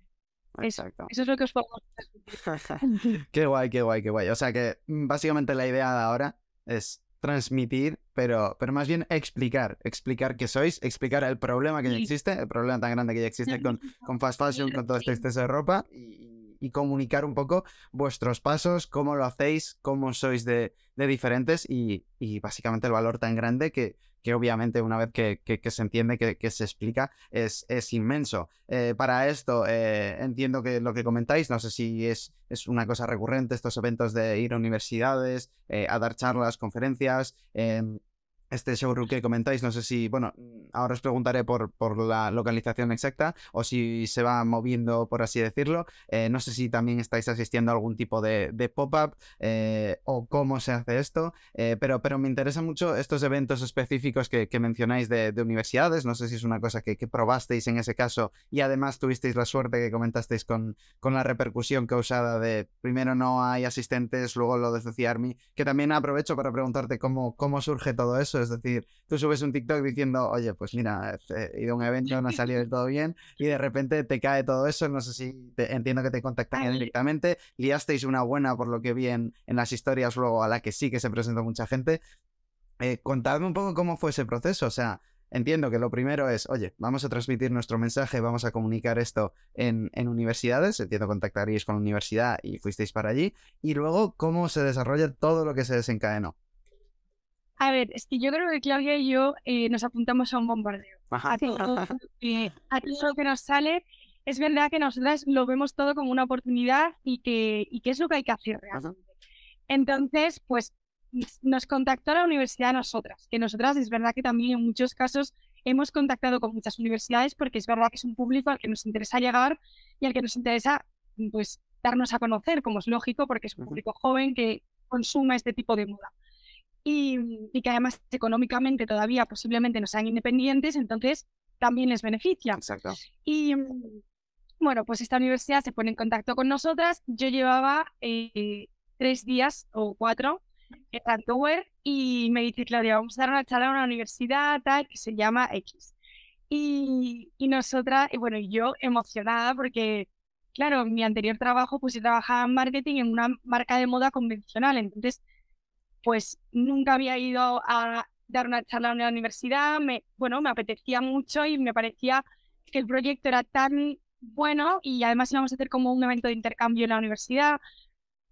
Exacto. Eso, es lo que os pongo. qué guay, qué guay, qué guay. O sea que mm, básicamente la idea de ahora es transmitir, pero, pero más bien explicar, explicar qué sois, explicar el problema que ya existe, el problema tan grande que ya existe con, con fast fashion, con todo este exceso de ropa y, y comunicar un poco vuestros pasos, cómo lo hacéis, cómo sois de, diferentes y, básicamente el valor tan grande que, que obviamente una vez que, se entiende, que, se explica, es, es inmenso. Eh, para esto eh, entiendo que lo que comentáis, no sé si es, es una cosa recurrente estos eventos de ir a universidades, eh, a dar charlas, conferencias. Este showroom que comentáis, no sé si, bueno, ahora os preguntaré por, por la localización exacta o si se va moviendo, por así decirlo. Eh, no sé si también estáis asistiendo a algún tipo de, de pop-up eh, o cómo se hace esto, eh, pero, pero me interesan mucho estos eventos específicos que, que mencionáis de, de, universidades. No sé si es una cosa que, que, probasteis en ese caso y además tuvisteis la suerte que comentasteis con, con la repercusión causada de primero no hay asistentes, luego lo de Army, que también aprovecho para preguntarte cómo, cómo surge todo eso Es decir, tú subes un TikTok diciendo, oye, pues mira, he ido a un evento, no ha salido del todo bien, y de repente te cae todo eso. No sé si entiendo que te contactarían directamente. Liasteis una buena, por lo que vi en, las historias luego, a la que sí que se presentó mucha gente. Eh, contadme un poco cómo fue ese proceso. O sea, entiendo que lo primero es, oye, vamos a transmitir nuestro mensaje, vamos a comunicar esto en, universidades, entiendo contactaríais con la universidad y fuisteis para allí, y luego cómo se desarrolla todo lo que se desencadenó. A ver, es que yo creo que Claudia y yo eh, nos apuntamos a un bombardeo. A todo, eh, a todo lo que nos sale, es verdad que nosotras lo vemos todo como una oportunidad y que, y que es lo que hay que hacer realmente. Entonces, pues nos contactó la universidad a nosotras, que nosotras es verdad que también en muchos casos hemos contactado con muchas universidades porque es verdad que es un público al que nos interesa llegar y al que nos interesa pues darnos a conocer, como es lógico, porque es un público joven que consuma este tipo de moda. Y, y, que además económicamente todavía posiblemente no sean independientes, entonces también les beneficia. Exacto. Y bueno, pues esta universidad se pone en contacto con nosotras. Yo llevaba eh, tres días o cuatro en Vancouver y me dice, Claudia, vamos a dar una charla en una universidad tal que se llama X. Y, y nosotras, y bueno, yo emocionada porque, claro, en mi anterior trabajo, pues yo trabajaba en marketing en una marca de moda convencional, entonces, pues nunca había ido a dar una charla en una universidad, me, bueno, me apetecía mucho y me parecía que el proyecto era tan bueno y además íbamos a hacer como un evento de intercambio en la universidad,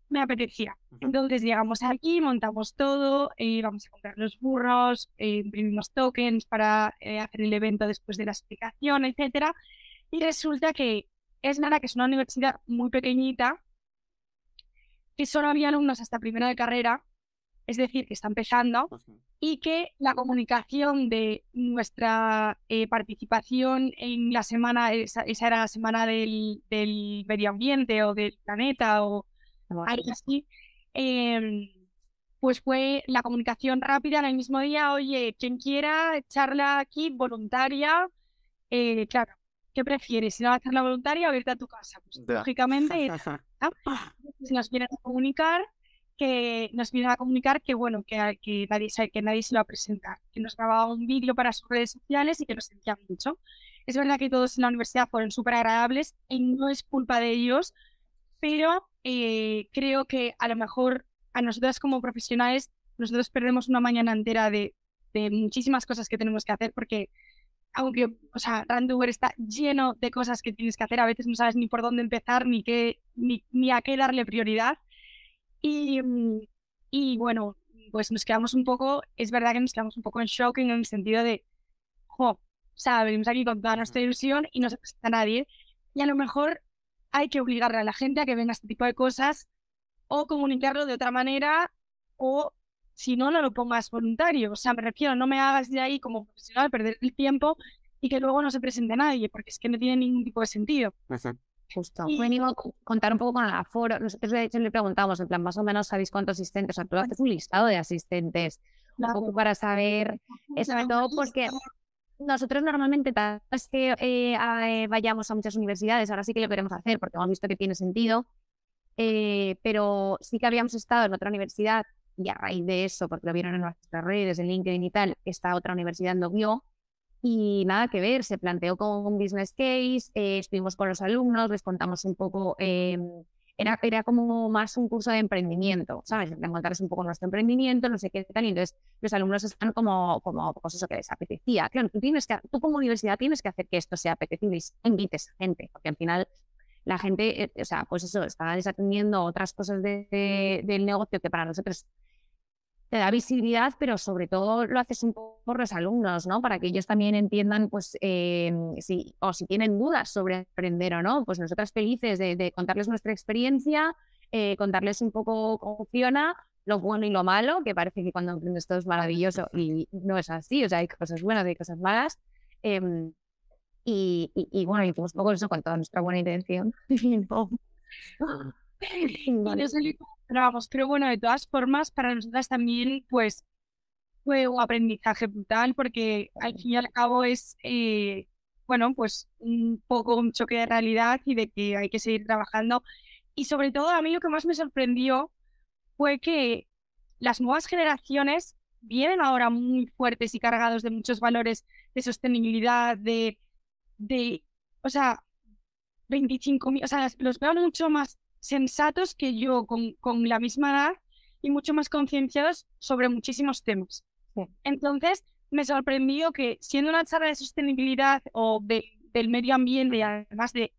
me apetecía. Entonces llegamos aquí, montamos todo, eh, vamos a comprar los burros, eh, imprimimos tokens para eh, hacer el evento después de la explicación, etcétera. Y resulta que es nada, que es una universidad muy pequeñita, que solo había alumnos hasta primero de carrera, es decir, que está empezando, y que la comunicación de nuestra participación en la semana, esa, era la semana del, del medio ambiente o del planeta o algo así, em, pues fue la comunicación rápida en el mismo día, oye, quien quiera charla aquí voluntaria, eh, claro, ¿qué prefieres? Si no a charla voluntaria o irte a tu casa. Pues, lógicamente, nos vienen a comunicar que nos vienen a comunicar que bueno, que, que, nadie, que nadie se lo va a presentar, que nos grababa un vídeo para sus redes sociales y que nos sentían mucho. Es verdad que todos en la universidad fueron súper agradables y no es culpa de ellos, pero eh, creo que a lo mejor a nosotras como profesionales, nosotros perdemos una mañana entera de, de muchísimas cosas que tenemos que hacer porque aunque, o sea, Randover está lleno de cosas que tienes que hacer, a veces no sabes ni por dónde empezar, ni, qué, ni, ni a qué darle prioridad. Y, mm, y bueno, pues nos quedamos un poco, es verdad que nos quedamos un poco en shock en el sentido de, jo, o sea, venimos aquí con toda nuestra ilusión y no se presenta nadie. Y a lo mejor hay que obligarle a la gente a que venga este tipo de cosas o comunicarlo de otra manera o si no, no lo pongas voluntario. O sea, me refiero, no me hagas de ahí como profesional perder el tiempo y que luego no se presente nadie, porque es que no tiene ningún tipo de sentido. Justo. Venimos a contar un poco con el aforo. Nosotros de hecho le preguntamos, en plan, más o menos sabéis cuántos asistentes. O sea, tú haces un listado de asistentes. Un poco para saber, sobre todo porque nosotros normalmente, tal vez que eh, eh, vayamos a muchas universidades, ahora sí que lo queremos hacer porque hemos visto que tiene sentido, eh, pero sí que habíamos estado en otra universidad y a raíz de eso, porque lo vieron en nuestras redes, en LinkedIn y tal, esta otra universidad no vio y nada que ver, se planteó con un business case, estuvimos con los alumnos, les contamos un poco em, era, era como más un curso de emprendimiento, ¿sabes? De contarles un poco nuestro emprendimiento, no sé qué tal, y entonces los alumnos están como, como pues eso que les apetecía. Claro, tú, tienes que, tú como universidad tienes que hacer que esto sea apetecible y invites a gente, porque al final la gente, eh, o sea, pues eso, está desatendiendo otras cosas de, del negocio que para nosotros te da visibilidad, pero sobre todo lo haces un poco por los alumnos, ¿no? Para que ellos también entiendan, pues, eh, si, o si tienen dudas sobre aprender o no, pues nosotras felices de, contarles nuestra experiencia, eh, contarles un poco cómo funciona, lo bueno y lo malo, que parece que cuando aprendes todo es maravilloso y no es así, o sea, hay cosas buenas y hay cosas malas. Em, y, y, bueno, hicimos un poco eso con toda nuestra buena intención. Pero bueno, de todas formas, para nosotras también, pues, fue un aprendizaje brutal porque al fin y al cabo es, eh, bueno, pues un poco un choque de realidad y de que hay que seguir trabajando. Y sobre todo, a mí lo que más me sorprendió fue que las nuevas generaciones vienen ahora muy fuertes y cargados de muchos valores de sostenibilidad, de, de o sea, 25 o sea, los veo mucho más sensatos que yo con, con la misma edad y mucho más concienciados sobre muchísimos temas. Entonces, me sorprendió que siendo una charla de sostenibilidad o de, del medio ambiente y además de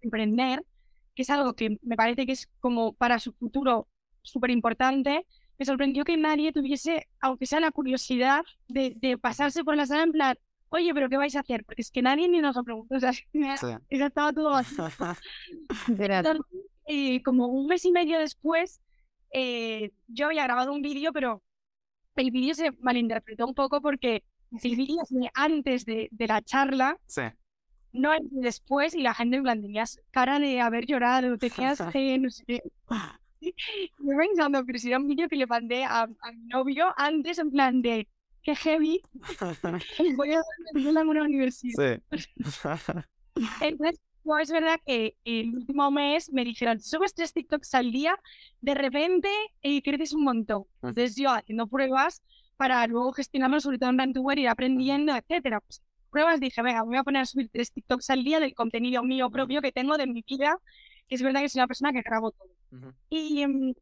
emprender, que es algo que me parece que es como para su futuro súper importante, me sorprendió que nadie tuviese, aunque sea la curiosidad, de, de, pasarse por la sala en plan, oye, pero ¿qué vais a hacer? Porque es que nadie ni nos lo preguntó, o sea, estaba todo así. y como un mes y medio después, eh, yo había grabado un vídeo, pero el vídeo se malinterpretó un poco porque el vídeo es antes de, de, la charla, sí. no después, y la gente en plan tenías cara de haber llorado, tenías fe, no sé qué. Me pensando, pero si era un vídeo que le mandé a, a, mi novio antes, en plan de qué heavy, voy a en una universidad. Sí. Entonces, es verdad que el último mes me dijeron, subes tres TikToks al día, de repente eh, creces un montón. Entonces yo haciendo pruebas para luego gestionarlo, sobre todo en Rantuber, ir aprendiendo, etcétera. Pues, pruebas dije, venga, voy a poner a subir tres TikToks al día del contenido mío propio que tengo de mi vida, que es verdad que soy una persona que grabo todo. y, em,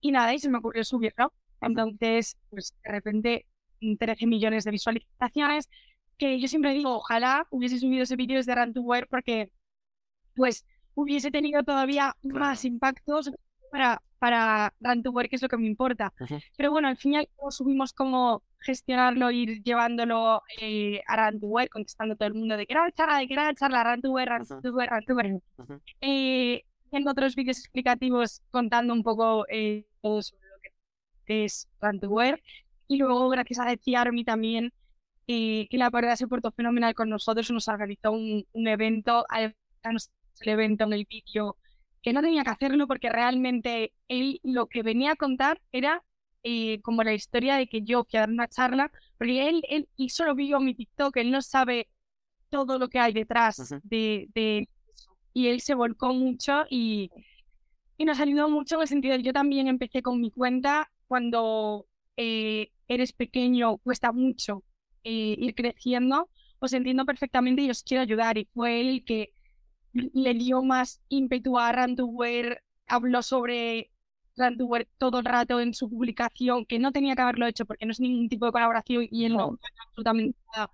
y nada, y se me ocurrió subirlo. Entonces, pues de repente 13 millones de visualizaciones, que yo siempre digo, ojalá hubiese subido ese vídeo desde Rantuware porque pues hubiese tenido todavía más impactos para, para Rantuware, que es lo que me importa. Pero bueno, al final subimos cómo gestionarlo, ir llevándolo eh, a Rantuware, contestando todo el mundo de que era charla, de que era charla, Rantuware, Rantuware, Rantuware. Eh, en otros vídeos explicativos contando un poco eh, todo sobre lo que es Rantuware. Y luego, gracias a Army también, y que la verdad se portó fenomenal con nosotros, nos organizó un, un evento, el evento en el vídeo, que no tenía que hacerlo porque realmente él lo que venía a contar era eh, como la historia de que yo fui a dar una charla, porque él, él y solo vio mi TikTok, él no sabe todo lo que hay detrás de, de eso. Y él se volcó mucho y, y nos ayudó mucho en el sentido de yo también empecé con mi cuenta cuando eh, eres pequeño, cuesta mucho eh, ir creciendo, os entiendo perfectamente y os quiero ayudar. Y fue él que le dio más ímpetu a Rantuware, habló sobre Rantuware todo el rato en su publicación, que no tenía que haberlo hecho porque no es ningún tipo de colaboración y él no, absolutamente nada.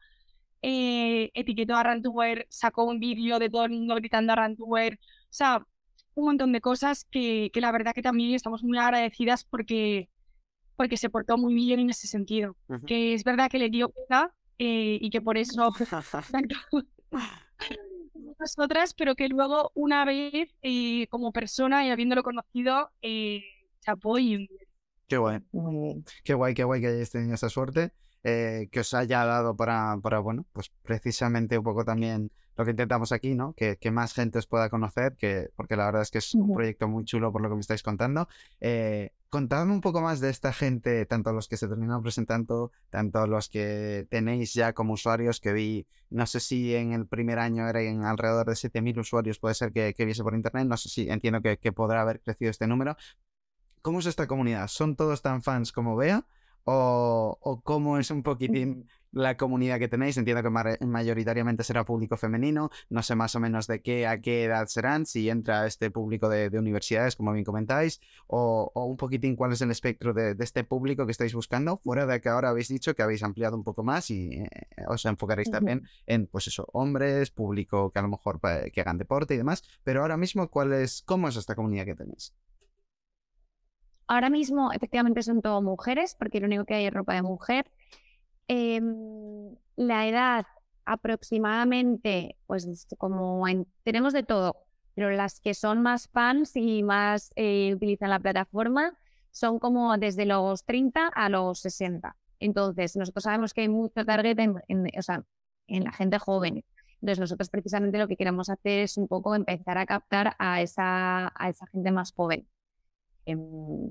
Eh, etiquetó a Rantuware, sacó un vídeo de todo el mundo gritando a Rantuware. O sea, un montón de cosas que, que la verdad que también estamos muy agradecidas porque porque se portó muy bien en ese sentido. Que es verdad que le dio pena eh, y que por eso nosotras, pero que luego una vez eh, como persona y habiéndolo conocido, eh, chapó y... Qué guay. Qué guay, qué guay que hayáis tenido esa suerte. Eh, que os haya dado para, para, bueno, pues precisamente un poco también lo que intentamos aquí, ¿no? Que, que, más gente os pueda conocer, que, porque la verdad es que es un proyecto muy chulo por lo que me estáis contando. Eh, contadme un poco más de esta gente, tanto los que se terminan presentando, tanto los que tenéis ya como usuarios, que vi, no sé si en el primer año eran alrededor de 7.000 usuarios, puede ser que, que, viese por internet, no sé si entiendo que, que podrá haber crecido este número. ¿Cómo es esta comunidad? ¿Son todos tan fans como Bea? O, o, cómo es un poquitín la comunidad que tenéis. Entiendo que mayoritariamente será público femenino. No sé más o menos de qué a qué edad serán, si entra este público de, universidades, como bien comentáis, o, un poquitín cuál es el espectro de, este público que estáis buscando, fuera de que ahora habéis dicho que habéis ampliado un poco más y eh, os enfocaréis también en, pues eso, hombres, público que a lo mejor que hagan deporte y demás. Pero ahora mismo, ¿cuál es, ¿cómo es esta comunidad que tenéis? Ahora mismo, efectivamente, son todo mujeres, porque lo único que hay es ropa de mujer. Eh, la edad aproximadamente, pues como tenemos de todo, pero las que son más fans y más eh, utilizan la plataforma son como desde los 30 a los 60. Entonces, nosotros sabemos que hay mucho target en, o sea, en la gente joven. Entonces, nosotros precisamente lo que queremos hacer es un poco empezar a captar a esa, a esa gente más joven. Em,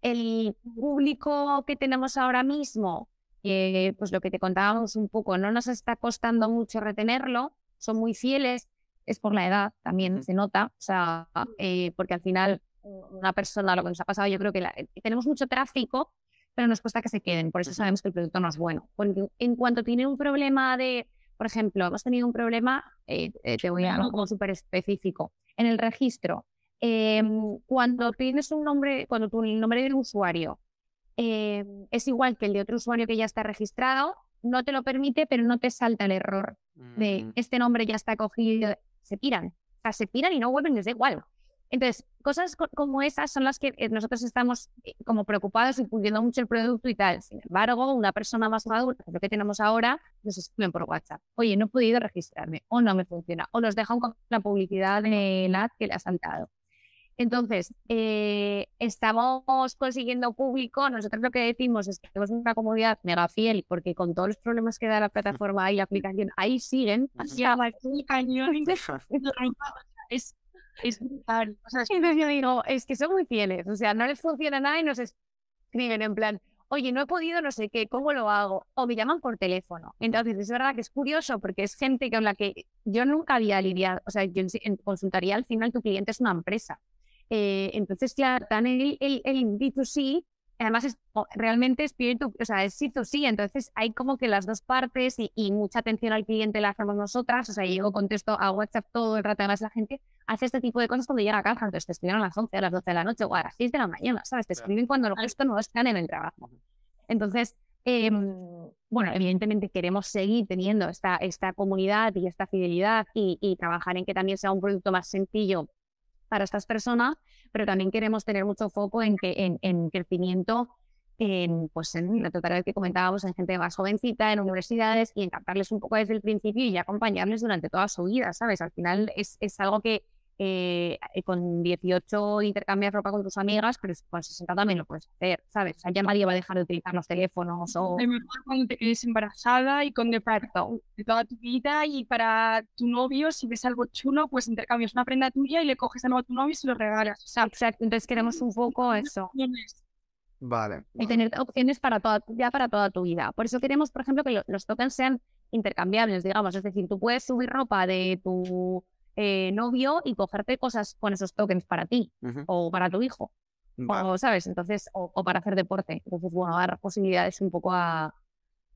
el público que tenemos ahora mismo eh, pues lo que te contábamos un poco, no nos está costando mucho retenerlo, son muy fieles, es por la edad, también se nota, o sea, eh, porque al final una persona, lo que nos ha pasado, yo creo que eh, tenemos mucho tráfico, pero nos cuesta que se queden, por eso sabemos que el producto no es bueno. en cuanto tiene un problema de, por ejemplo, hemos tenido un problema, eh, eh, te voy a algo súper específico, en el registro. Em, cuando tienes un nombre, cuando tu nombre de usuario em, es igual que el de otro usuario que ya está registrado, no te lo permite, pero no te salta el error de mm. este nombre ya está cogido, se piran. O sea, se piran y no vuelven, desde igual. Entonces, cosas como esas son las que eh, nosotros estamos eh, como preocupados y pudiendo mucho el producto y tal. Sin embargo, una persona más madura, lo que tenemos ahora, nos escriben por WhatsApp. Oye, no he podido registrarme, o no me funciona, o nos dejan con la publicidad de la que le ha saltado. Entonces, eh, estamos consiguiendo público. Nosotros lo que decimos es que tenemos una comunidad mega fiel, porque con todos los problemas que da la plataforma y la aplicación, ahí siguen. Así el cañón. es es brutal. O sea, es yo digo, es que son muy fieles. O sea, no les funciona nada y nos escriben en plan, oye, no he podido, no sé qué, ¿cómo lo hago? O me llaman por teléfono. Entonces, es verdad que es curioso porque es gente con la que yo nunca había lidiado. O sea, yo en consultaría al final tu cliente es una empresa. Eh, entonces, ya dan el, el, el B2C además es realmente espíritu, o sea, es sí sí, entonces hay como que las dos partes y, mucha atención al cliente la hacemos nosotras, o sea, yo contesto a WhatsApp todo el rato, además la gente hace este tipo de cosas cuando llega a casa, entonces te escriben a las 11, a las 12 de la noche o a las 6 de la mañana, ¿sabes? Te escriben cuando lo justo no están en el trabajo. Entonces, em, bueno, evidentemente queremos seguir teniendo esta, esta comunidad y esta fidelidad y, y trabajar en que también sea un producto más sencillo para estas personas, pero también queremos tener mucho foco en, que, en, en crecimiento en, pues en la totalidad que comentábamos, en gente más jovencita, en universidades y encantarles un poco desde el principio y acompañarles durante toda su vida, ¿sabes? Al final es, es algo que eh, con 18 intercambias ropa con tus amigas, pero con 60 también lo puedes hacer, ¿sabes? O sea, ya nadie va a dejar de utilizar los teléfonos o... mejor cuando te quedes embarazada y con de, de toda tu vida y para tu novio, si ves algo chulo, pues intercambias una prenda tuya y le coges a nuevo a tu novio y se lo regalas. O sea, Exacto, entonces queremos un poco eso. Vale. Y tener opciones para toda, ya para toda tu vida. Por eso queremos, por ejemplo, que los tokens sean intercambiables, digamos. Es decir, tú puedes subir ropa de tu eh, novio y cogerte cosas con esos tokens para ti o para tu hijo. O, ¿sabes? Entonces, o, para hacer deporte. Entonces, bueno, dar posibilidades un poco a,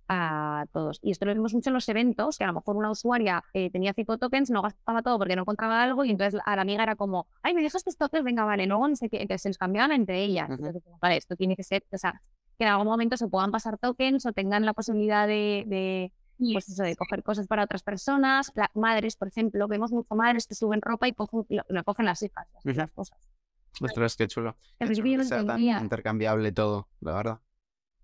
a todos. Y esto lo vemos mucho en los eventos, que a lo mejor una usuaria eh, tenía cinco tokens, no gastaba todo porque no encontraba algo, y entonces a la amiga era como, ay, me dejas estos tokens, venga, vale, no, no sé qué. Entonces se los cambiaban entre ellas. Entonces, vale, esto tiene que ser, o sea, que en algún momento se puedan pasar tokens o tengan la posibilidad de pues eso de coger cosas para otras personas, madres, por ejemplo, vemos mucho madres que suben ropa y cogen, lo, cogen las hijas, las cosas. Ostras, qué chulo. Al principio no entendía. intercambiable todo, la verdad.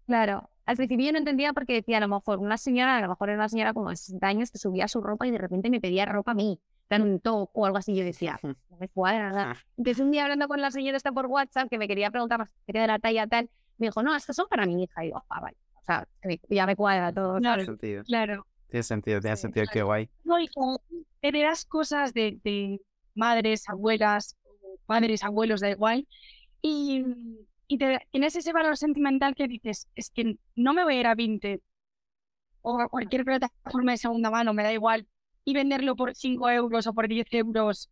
Claro, al principio yo no entendía porque decía, a lo mejor una señora, a lo mejor era una señora como de 60 años que subía su ropa y de repente me pedía ropa a mí, dan un top o algo así. Yo decía, no me cuadra. Entonces un día hablando con la señora esta por WhatsApp que me quería preguntar quería de la talla tal, me dijo, no, estas son para mi hija. Y digo, ah, vale. O sea, ya me cuadra todo. Claro, claro. Tiene sentido, tiene sentido, qué guay. No, y como heredas cosas de, de madres, abuelas, padres, abuelos, da igual, y, y tienes ese valor sentimental que dices, es que no me voy a ir a Vinted o a cualquier plataforma de segunda mano, me da igual, y venderlo por 5 euros o por 10 euros,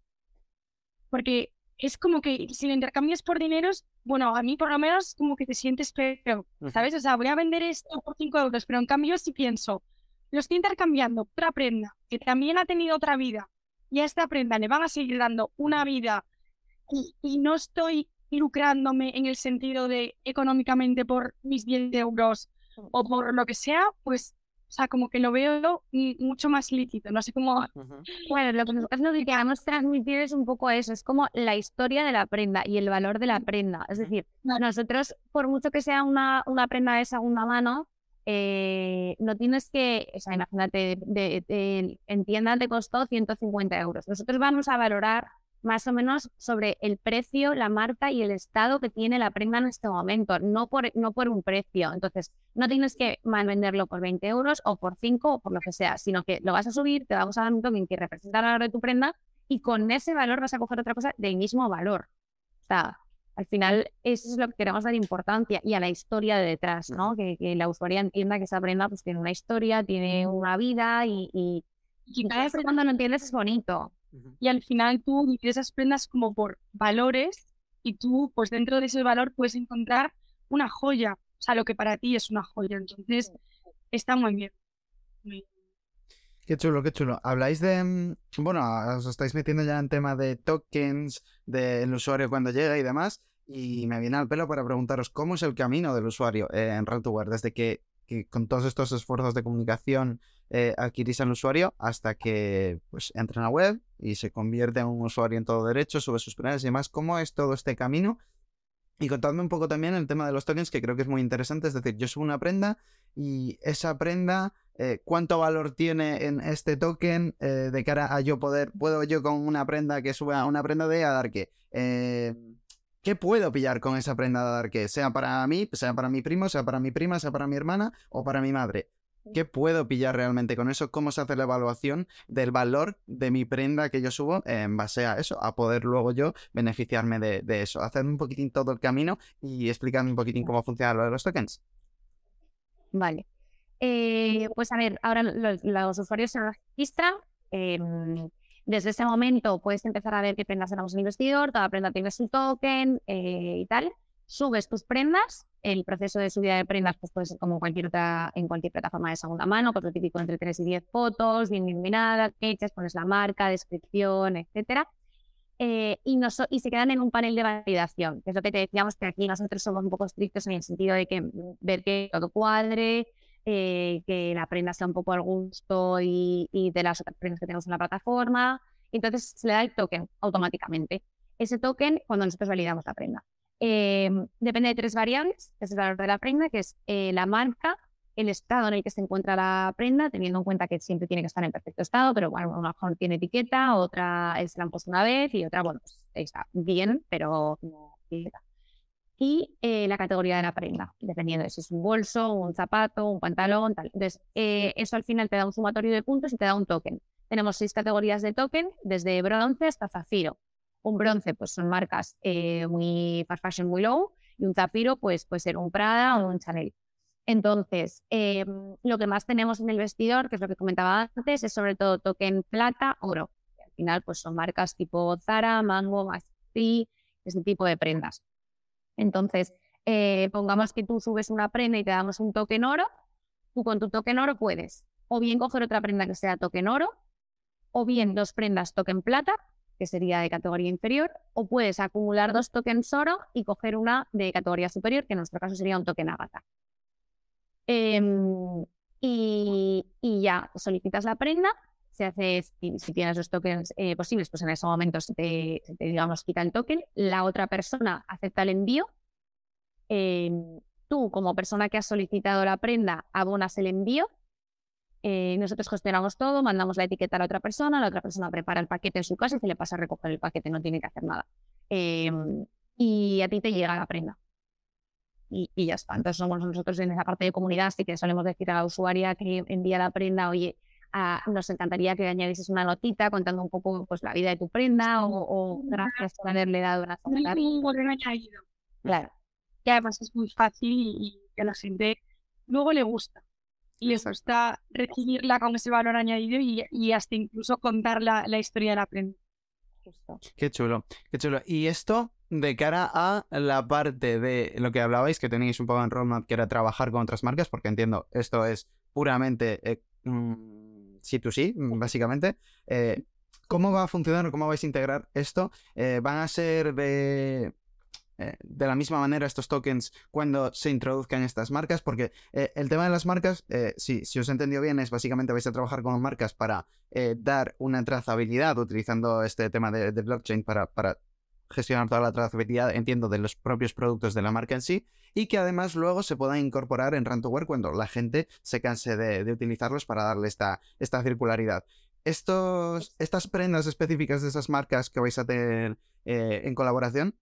porque es como que si lo intercambias por dineros, bueno, a mí por lo menos como que te sientes feo, ¿sabes? O sea, voy a vender esto por 5 euros, pero en cambio si pienso, lo estoy intercambiando otra prenda que también ha tenido otra vida y a esta prenda le van a seguir dando una vida y, no estoy lucrándome en el sentido de económicamente por mis 10 euros o por lo que sea, pues o sea, como que lo veo mucho más lícito, no sé cómo... Bueno, lo que nosotros que queremos transmitir es un poco eso, es como la historia de la prenda y el valor de la prenda. Es decir, nosotros, por mucho que sea una, una prenda de segunda mano, eh, no tienes que, o sea, imagínate, de, de, en te costó 150 euros. Nosotros vamos a valorar más o menos sobre el precio, la marca y el estado que tiene la prenda en este momento, no por, no por un precio. Entonces, no tienes que venderlo por 20 euros o por 5 o por lo que sea, sino que lo vas a subir, te vamos a dar un token que representa el valor de tu prenda y con ese valor vas a coger otra cosa del mismo valor. O sea, al final eso es lo que queremos dar importancia y a la historia de detrás, ¿no? Que, la usuaria entienda que esa prenda pues tiene una historia, tiene una vida y, y, y cada vez cuando lo entiendes es bonito. Y al final tú divides esas prendas como por valores y tú pues dentro de ese valor puedes encontrar una joya. o sea, lo que para ti es una joya. Entonces, está muy bien. Qué chulo, qué chulo. Habláis de, mm, bueno, os estáis metiendo ya en tema de tokens, del usuario cuando llega y demás, y me viene al pelo para preguntaros cómo es el camino del usuario eh, en Run2Wear, desde que, con todos estos esfuerzos de comunicación eh, adquirís al usuario hasta que pues entra en la web y se convierte en un usuario en todo derecho, sube sus planes y demás. ¿Cómo es todo este camino? Y contadme un poco también el tema de los tokens, que creo que es muy interesante. Es decir, yo subo una prenda y esa prenda, eh, ¿cuánto valor tiene en este token eh, de cara a yo poder, puedo yo con una prenda que suba una prenda de Adarque? Eh, ¿Qué puedo pillar con esa prenda de Adarque? Sea para mí, sea para mi primo, sea para mi prima, sea para mi hermana o para mi madre. ¿Qué puedo pillar realmente con eso? ¿Cómo se hace la evaluación del valor de mi prenda que yo subo en base a eso? A poder luego yo beneficiarme de, eso. Hacer un poquitín todo el camino y explicarme un poquitín cómo funciona lo de los tokens. Vale. Eh, pues a ver, ahora los, usuarios se registran. Em, desde ese momento puedes empezar a ver qué prendas tenemos en el investidor, cada prenda tiene su token eh, y tal subes tus prendas. El proceso de subida de prendas pues puede ser como cualquier otra, en cualquier plataforma de segunda mano, pues lo típico entre 3 y 10 fotos, bien iluminadas, hechas, pones la marca, descripción, etcétera. Eh, y, y se quedan en un panel de validación, que es lo que te decíamos que aquí nosotros somos un poco estrictos en el sentido de que ver que todo cuadre, eh, que la prenda sea un poco al gusto y, y, de las otras prendas que tenemos en la plataforma. Entonces se le da el token automáticamente. Ese token cuando nosotros validamos la prenda. Em, depende de tres variables, es el valor de la prenda, que es eh, la marca, el estado en el que se encuentra la prenda, teniendo en cuenta que siempre tiene que estar en perfecto estado, pero bueno, una mejor tiene etiqueta, otra es la han puesto una vez y otra, bueno, pues, está bien, pero no etiqueta. Y eh, la categoría de la prenda, dependiendo de si es un bolso, un zapato, un pantalón, tal. Entonces, eh, eso al final te da un sumatorio de puntos y te da un token. Tenemos seis categorías de token, desde bronce hasta zafiro. Un bronce, pues son marcas eh, muy fast fashion, muy low, y un zafiro, pues puede ser un Prada o un Chanel. Entonces, em, lo que más tenemos en el vestidor, que es lo que comentaba antes, es sobre todo token plata, oro. al final, pues son marcas tipo Zara, Mango, Masty, ese tipo de prendas. Entonces, eh, pongamos que tú subes una prenda y te damos un token oro, tú con tu token oro puedes o bien coger otra prenda que sea token oro, o bien dos prendas token plata, que sería de categoría inferior, o puedes acumular dos tokens oro y coger una de categoría superior, que en nuestro caso sería un token avatar. Em, y, ya solicitas la prenda, se hace, si, tienes los tokens eh, posibles, pues en ese momento se te, digamos, quita el token, la otra persona acepta el envío, em, tú como persona que has solicitado la prenda abonas el envío eh, nosotros gestionamos todo, mandamos la etiqueta a la otra persona, la otra persona prepara el paquete en su casa y se le pasa a recoger el paquete, no tiene que hacer nada. Em, y a ti te llega la prenda. Y, ya está. Entonces somos nosotros en esa parte de comunidad, así que solemos decir a la usuaria que envía la prenda, oye, nos encantaría que añadieses una notita contando un poco pues, la vida de tu prenda o, gracias por haberle dado una añadido. Claro. Y además es muy fácil y, que a la gente luego le gusta y eso está recibirla con ese valor añadido y, hasta incluso contar la, historia de la prenda. Qué chulo, qué chulo. Y esto de cara a la parte de lo que hablabais, que tenéis un poco en roadmap, que era trabajar con otras marcas, porque entiendo, esto es puramente eh, mm, sí tú sí, básicamente. Eh, ¿Cómo va a funcionar o cómo vais a integrar esto? Eh, ¿Van a ser de eh, de la misma manera estos tokens cuando se introduzcan estas marcas, porque eh, el tema de las marcas, eh, si, os he entendido bien, es básicamente vais a trabajar con marcas para dar una trazabilidad utilizando este tema de, blockchain para, para, gestionar toda la trazabilidad, entiendo, de los propios productos de la marca en sí, y que además luego se puedan incorporar en Rantoware cuando la gente se canse de, utilizarlos para darle esta, esta circularidad. Estos, estas prendas específicas de esas marcas que vais a tener en colaboración,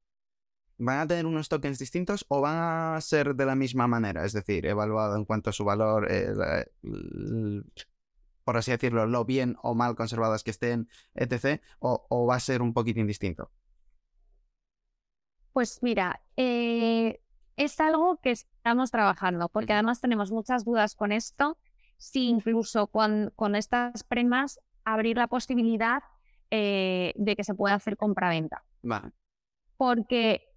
¿Van a tener unos tokens distintos o van a ser de la misma manera? Es decir, evaluado en cuanto a su valor, eh, por así decirlo, lo bien o mal conservadas que estén, etc. ¿O, va a ser un poquito indistinto? Pues mira, eh, es algo que estamos trabajando, porque además tenemos muchas dudas con esto, si incluso con, con estas prendas abrir la posibilidad eh, de que se pueda hacer compra-venta. Vale. Porque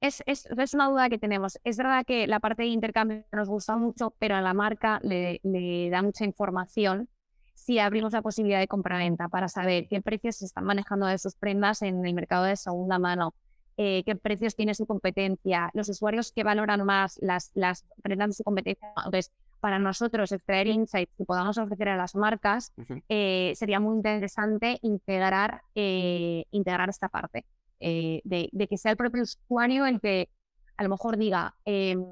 es, es, es, una duda que tenemos. Es verdad que la parte de intercambio nos gusta mucho, pero a la marca le, le da mucha información si abrimos la posibilidad de compra-venta para saber qué precios se están manejando de sus prendas en el mercado de segunda mano, eh, qué precios tiene su competencia, los usuarios que valoran más las, las prendas de su competencia. Entonces, para nosotros extraer insights que podamos ofrecer a las marcas, eh, sería muy interesante integrar, eh, integrar esta parte, de, de, que sea el propio usuario el que a lo mejor diga, em,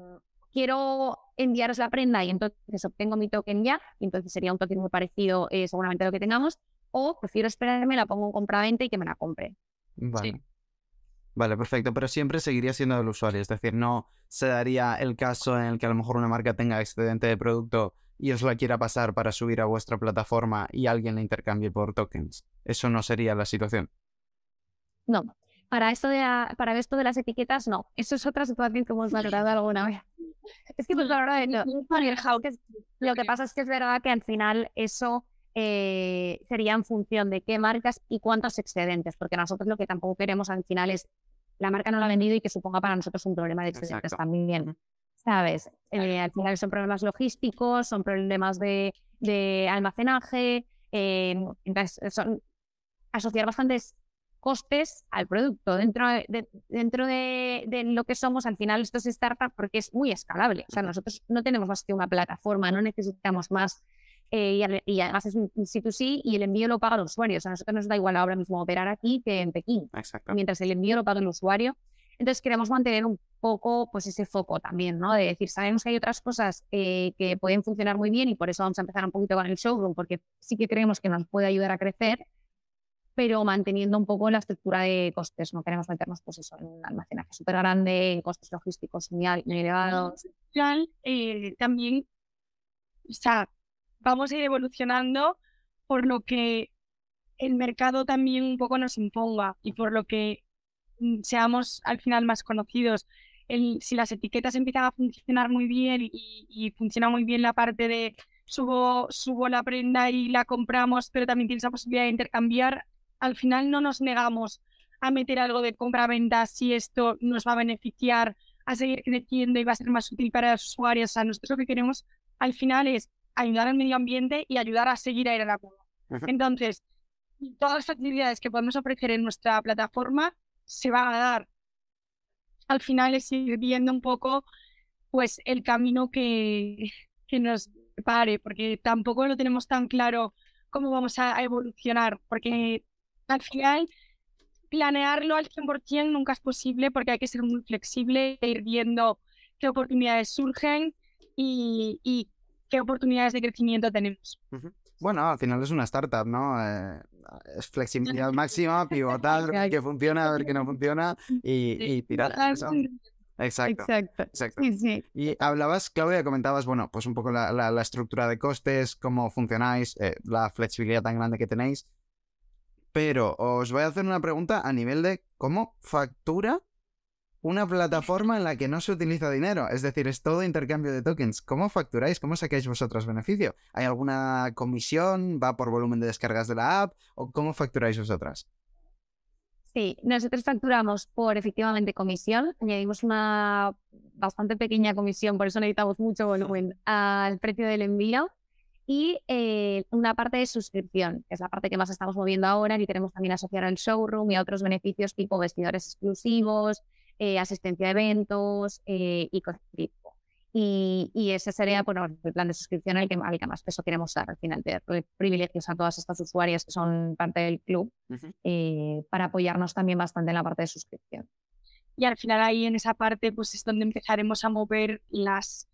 quiero enviaros la prenda y entonces obtengo mi token ya, y entonces sería un token muy parecido eh, seguramente a lo que tengamos, o prefiero esperarme, la pongo en compra-venta y que me la compre. Vale. Vale, perfecto, pero siempre seguiría siendo del usuario, es decir, no se daría el caso en el que a lo mejor una marca tenga excedente de producto y os la quiera pasar para subir a vuestra plataforma y alguien la intercambie por tokens. Eso no sería la situación. No, para esto de, para esto de las etiquetas, no. Eso es otra situación que hemos valorado alguna vez. Es que pues la verdad, lo que pasa es que es verdad que al final eso eh, sería en función de qué marcas y cuántos excedentes, porque nosotros lo que tampoco queremos al final es la marca no la ha vendido y que suponga para nosotros un problema de excedentes también. ¿Sabes? Eh, al final son problemas logísticos, son problemas de, de almacenaje, eh, entonces son asociar bastantes costes al producto. Dentro de, dentro de, lo que somos, al final esto es startup porque es muy escalable. O sea, nosotros no tenemos más que una plataforma, no necesitamos más. Eh, y, además es un C2C y el envío lo paga el usuario. O sea, a nosotros nos da igual ahora mismo operar aquí que en Pekín. Mientras el envío lo paga el usuario. Entonces queremos mantener un poco pues ese foco también, ¿no? De decir, sabemos que hay otras cosas eh, que pueden funcionar muy bien y por eso vamos a empezar un poquito con el showroom, porque sí que creemos que nos puede ayudar a crecer, pero manteniendo un poco la estructura de costes. No queremos meternos pues eso, en un almacenaje súper grande, costes logísticos muy, elevados. Eh, también, o sea, vamos a ir evolucionando por lo que el mercado también un poco nos imponga y por lo que mm, seamos al final más conocidos. El, si las etiquetas empiezan a funcionar muy bien y, y, funciona muy bien la parte de subo, subo la prenda y la compramos, pero también tienes la posibilidad de intercambiar, al final no nos negamos a meter algo de compra-venta si esto nos va a beneficiar a seguir creciendo y va a ser más útil para los usuarios. O sea, nosotros lo que queremos al final es ayudar al medio ambiente y ayudar a seguir a ir a la curva. Entonces, todas las facilidades que podemos ofrecer en nuestra plataforma se van a dar. Al final es ir viendo un poco pues el camino que, que nos pare, porque tampoco lo tenemos tan claro cómo vamos a evolucionar, porque al final planearlo al 100% nunca es posible porque hay que ser muy flexible e ir viendo qué oportunidades surgen y, qué oportunidades de crecimiento tenemos. Bueno, al final es una startup, ¿no? Eh, es flexibilidad máxima, pivotar, que funciona, a ver qué no funciona y, tirar. Exacto. Exacto. Y hablabas, Claudia, comentabas, bueno, pues un poco la, estructura de costes, cómo funcionáis, eh, la flexibilidad tan grande que tenéis. Pero os voy a hacer una pregunta a nivel de cómo factura una plataforma en la que no se utiliza dinero. Es decir, es todo intercambio de tokens. ¿Cómo facturáis? ¿Cómo sacáis vosotros beneficio? ¿Hay alguna comisión? ¿Va por volumen de descargas de la app? ¿O cómo facturáis vosotras? Sí, nosotros facturamos por efectivamente comisión. Añadimos una bastante pequeña comisión, por eso necesitamos mucho volumen al precio del envío y eh, una parte de suscripción, que es la parte que más estamos moviendo ahora y queremos también asociar al showroom y a otros beneficios tipo vestidores exclusivos, eh, asistencia a eventos eh, y cosas y, y, ese sería bueno, el plan de suscripción al que, al que más peso queremos dar al final, de privilegios a todas estas usuarias que son parte del club para apoyarnos también bastante en la parte de suscripción. Y al final ahí en esa parte pues es donde empezaremos a mover las,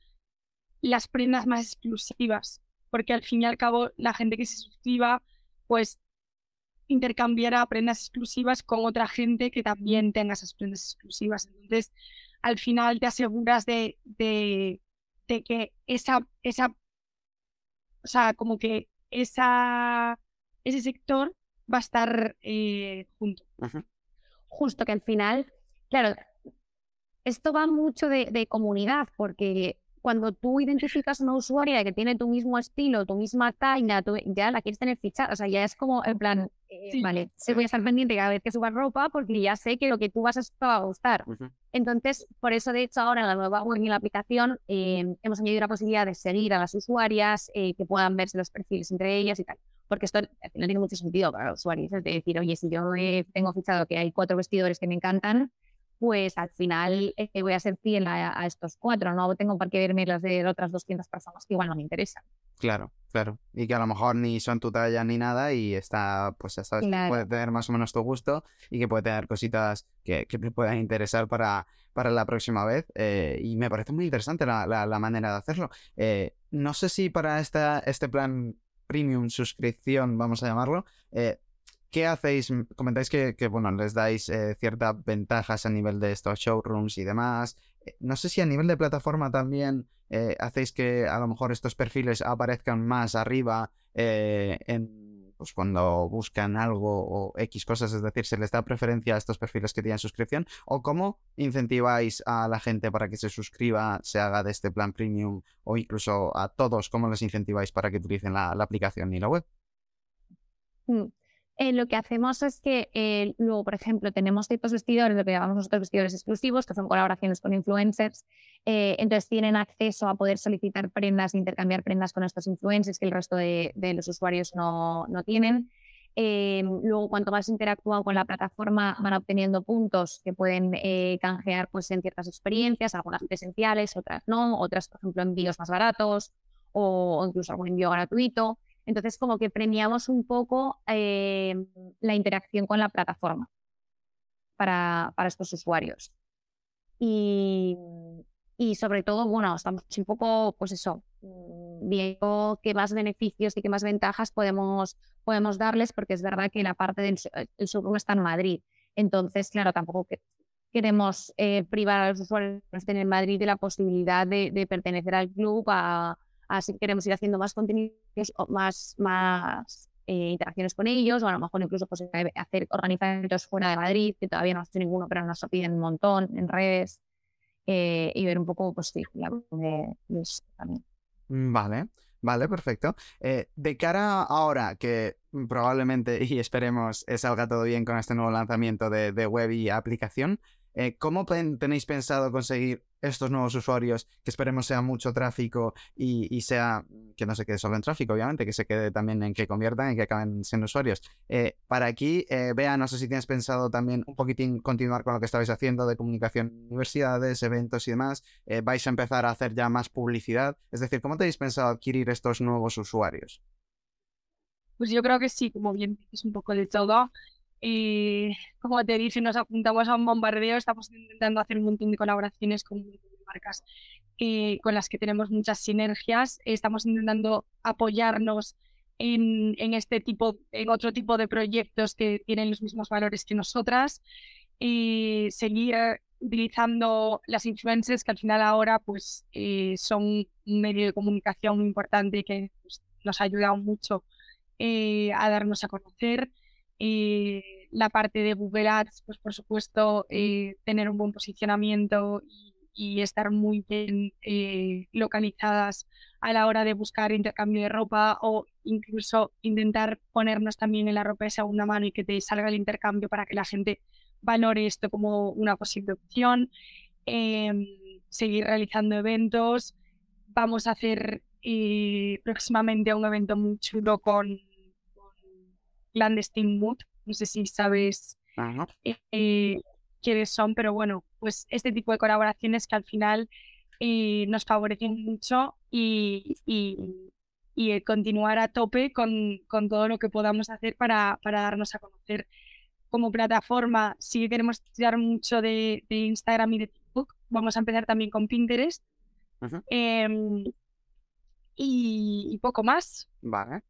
las prendas más exclusivas porque al fin y al cabo la gente que se suscriba, pues intercambiará prendas exclusivas con otra gente que también tenga esas prendas exclusivas. Entonces, al final te aseguras de, de, que esa, esa, o sea, como que esa, ese sector va a estar eh, junto. Justo que al final, claro, esto va mucho de, de comunidad, porque cuando tú identificas una usuaria que tiene tu mismo estilo, tu misma talla, ya la quieres tener fichada. O sea, ya es como en plan, eh, vale, se voy a estar pendiente cada vez que subas ropa porque ya sé que lo que tú vas a, va a gustar. Entonces, por eso, de hecho, ahora en la nueva web y en la aplicación em, hemos añadido la posibilidad de seguir a las usuarias, eh, que puedan verse los perfiles entre ellas y tal. Porque esto no tiene mucho sentido para los usuarios. Es decir, oye, si yo tengo fichado que hay cuatro vestidores que me encantan, pues al final eh, voy a ser fiel a, estos cuatro, no tengo por qué verme las de otras 200 personas que igual no me interesan. Claro, claro. Y que a lo mejor ni son tu talla ni nada y está, pues ya sabes, puede tener más o menos tu gusto y que puede tener cositas que, que te puedan interesar para, para la próxima vez. Eh, y me parece muy interesante la, la, manera de hacerlo. Eh, no sé si para esta, este plan premium suscripción, vamos a llamarlo, ¿Qué hacéis? Comentáis que, bueno, les dais eh, ciertas ventajas a nivel de estos showrooms y demás. Eh, no sé si a nivel de plataforma también eh, hacéis que a lo mejor estos perfiles aparezcan más arriba pues cuando buscan algo o X cosas, es decir, se les da preferencia a estos perfiles que tienen suscripción. ¿O cómo incentiváis a la gente para que se suscriba, se haga de este plan premium o incluso a todos, cómo les incentiváis para que utilicen la, aplicación y la web? Mm. Eh, lo que hacemos es que eh, luego, por ejemplo, tenemos tipos vestidores, lo que llamamos nosotros vestidores exclusivos, que son colaboraciones con influencers. Eh, entonces tienen acceso a poder solicitar prendas, intercambiar prendas con estos influencers que el resto de, los usuarios no, no tienen. luego, cuanto más interactúan con la plataforma, van obteniendo puntos que pueden canjear pues, en ciertas experiencias, algunas presenciales, otras no, otras, por ejemplo, envíos más baratos o incluso algún envío gratuito. Entonces, como que premiamos un poco eh, la interacción con la plataforma para, para estos usuarios. Y, y, sobre todo, bueno, estamos un poco, pues eso, mm, viendo qué más beneficios y qué más ventajas podemos, podemos darles, porque es verdad que la parte del el showroom está en Madrid. Entonces, claro, tampoco queremos eh, privar a los usuarios que estén en Madrid de la posibilidad de, de pertenecer al club Así que queremos ir haciendo más contenidos, más, más eh, interacciones con ellos, o a lo mejor incluso pues, hacer, organizar eventos fuera de Madrid, que todavía no ha hecho ninguno, pero nos piden un montón en redes, eh, y ver un poco, pues sí, la de, también. Mm, vale. Vale, perfecto. Eh, de cara ahora que probablemente y esperemos salga todo bien con este nuevo lanzamiento de, de web y aplicación, eh, ¿Cómo tenéis pensado conseguir estos nuevos usuarios que esperemos sea mucho tráfico y, sea que no se quede solo en tráfico, obviamente, que se quede también en que conviertan y que acaben siendo usuarios? Eh, para aquí, eh, Bea, no sé si tienes pensado también un poquitín continuar con lo que estabais haciendo de comunicación en universidades, eventos y demás. Eh, ¿Vais a empezar a hacer ya más publicidad? Es decir, ¿cómo tenéis pensado adquirir estos nuevos usuarios? Pues yo creo que sí, como bien es un poco de todo. Como te dije, nos apuntamos a un bombardeo, estamos intentando hacer un montón de colaboraciones con marcas eh, con las que tenemos muchas sinergias. Estamos intentando apoyarnos en, en, este tipo, en otro tipo de proyectos que tienen los mismos valores que nosotras y seguir utilizando las influencers que al final ahora pues eh, son un medio de comunicación importante que pues, nos ha ayudado mucho eh, a darnos a conocer. Eh, la parte de Google Ads, pues por supuesto, eh, tener un buen posicionamiento y, estar muy bien eh, localizadas a la hora de buscar intercambio de ropa o incluso intentar ponernos también en la ropa de segunda mano y que te salga el intercambio para que la gente valore esto como una posible opción. Em, seguir realizando eventos. Vamos a hacer próximamente un evento muy chulo con Clandestine Mood, no sé si sabes eh, quiénes son, pero bueno, pues este tipo de colaboraciones que al final eh, nos favorecen mucho y, y, continuar a tope con, con, todo lo que podamos hacer para, para darnos a conocer como plataforma. Si queremos tirar mucho de, Instagram y de TikTok, vamos a empezar también con Pinterest. Em, y, y, poco más. Vale.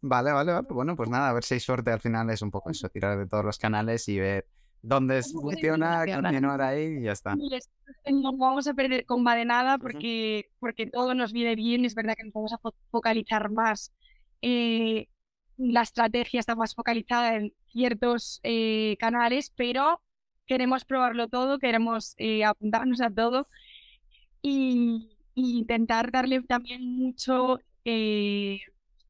Vale, vale, vale. Bueno, pues nada, a ver si hay suerte al final es un poco eso, tirar de todos los canales y ver dónde funciona, continuar ahí y ya está. No vamos a perder comba de nada porque, porque todo nos viene bien. Es verdad que nos vamos a focalizar más. Eh, la estrategia está más focalizada en ciertos eh, canales, pero queremos probarlo todo, queremos eh, apuntarnos a todo y, y, intentar darle también mucho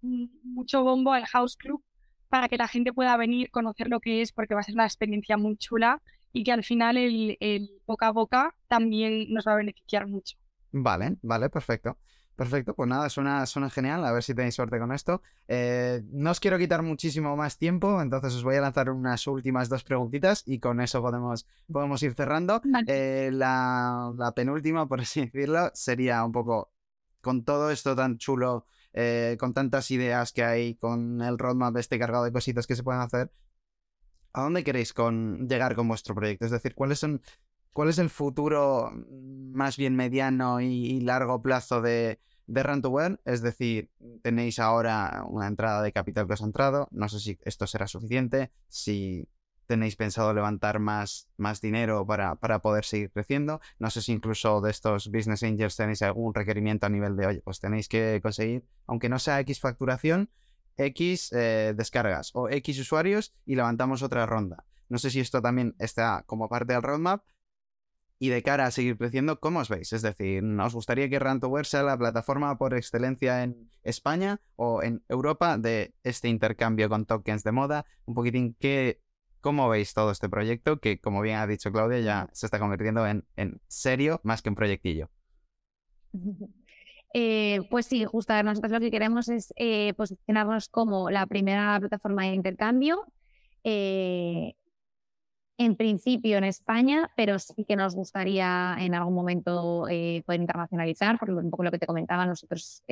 mucho bombo al House Club para que la gente pueda venir, conocer lo que es, porque va a ser una experiencia muy chula y que al final el, el boca a boca también nos va a beneficiar mucho. Vale, vale, perfecto. Perfecto, pues nada, suena, suena genial, a ver si tenéis suerte con esto. Eh, no os quiero quitar muchísimo más tiempo, entonces os voy a lanzar unas últimas dos preguntitas y con eso podemos, podemos ir cerrando. Eh, la, la, penúltima, por así decirlo, sería un poco con todo esto tan chulo, eh, con tantas ideas que hay, con el roadmap este cargado de cositas que se pueden hacer. ¿A dónde queréis con, llegar con vuestro proyecto? Es decir, ¿cuáles son ¿Cuál es el futuro más bien mediano y, largo plazo de, de Run2Web? Es decir, tenéis ahora una entrada de capital que os ha entrado. No sé si esto será suficiente. Si tenéis pensado levantar más, más dinero para, para, poder seguir creciendo. No sé si incluso de estos business angels tenéis algún requerimiento a nivel de, oye, pues tenéis que conseguir, aunque no sea X facturación, X eh, descargas o X usuarios y levantamos otra ronda. No sé si esto también está como parte del roadmap y de cara a seguir creciendo, ¿cómo os veis? Es decir, ¿nos gustaría que Rantower sea la plataforma por excelencia en España o en Europa de este intercambio con tokens de moda? Un poquitín, ¿qué, ¿cómo veis todo este proyecto que, como bien ha dicho Claudia, ya se está convirtiendo en, en serio más que un proyectillo? Eh, pues sí, justo nosotros lo que queremos es eh, posicionarnos como la primera plataforma de intercambio. Eh, en principio en España, pero sí que nos gustaría en algún momento poder internacionalizar, por un poco lo que te comentaba, nosotros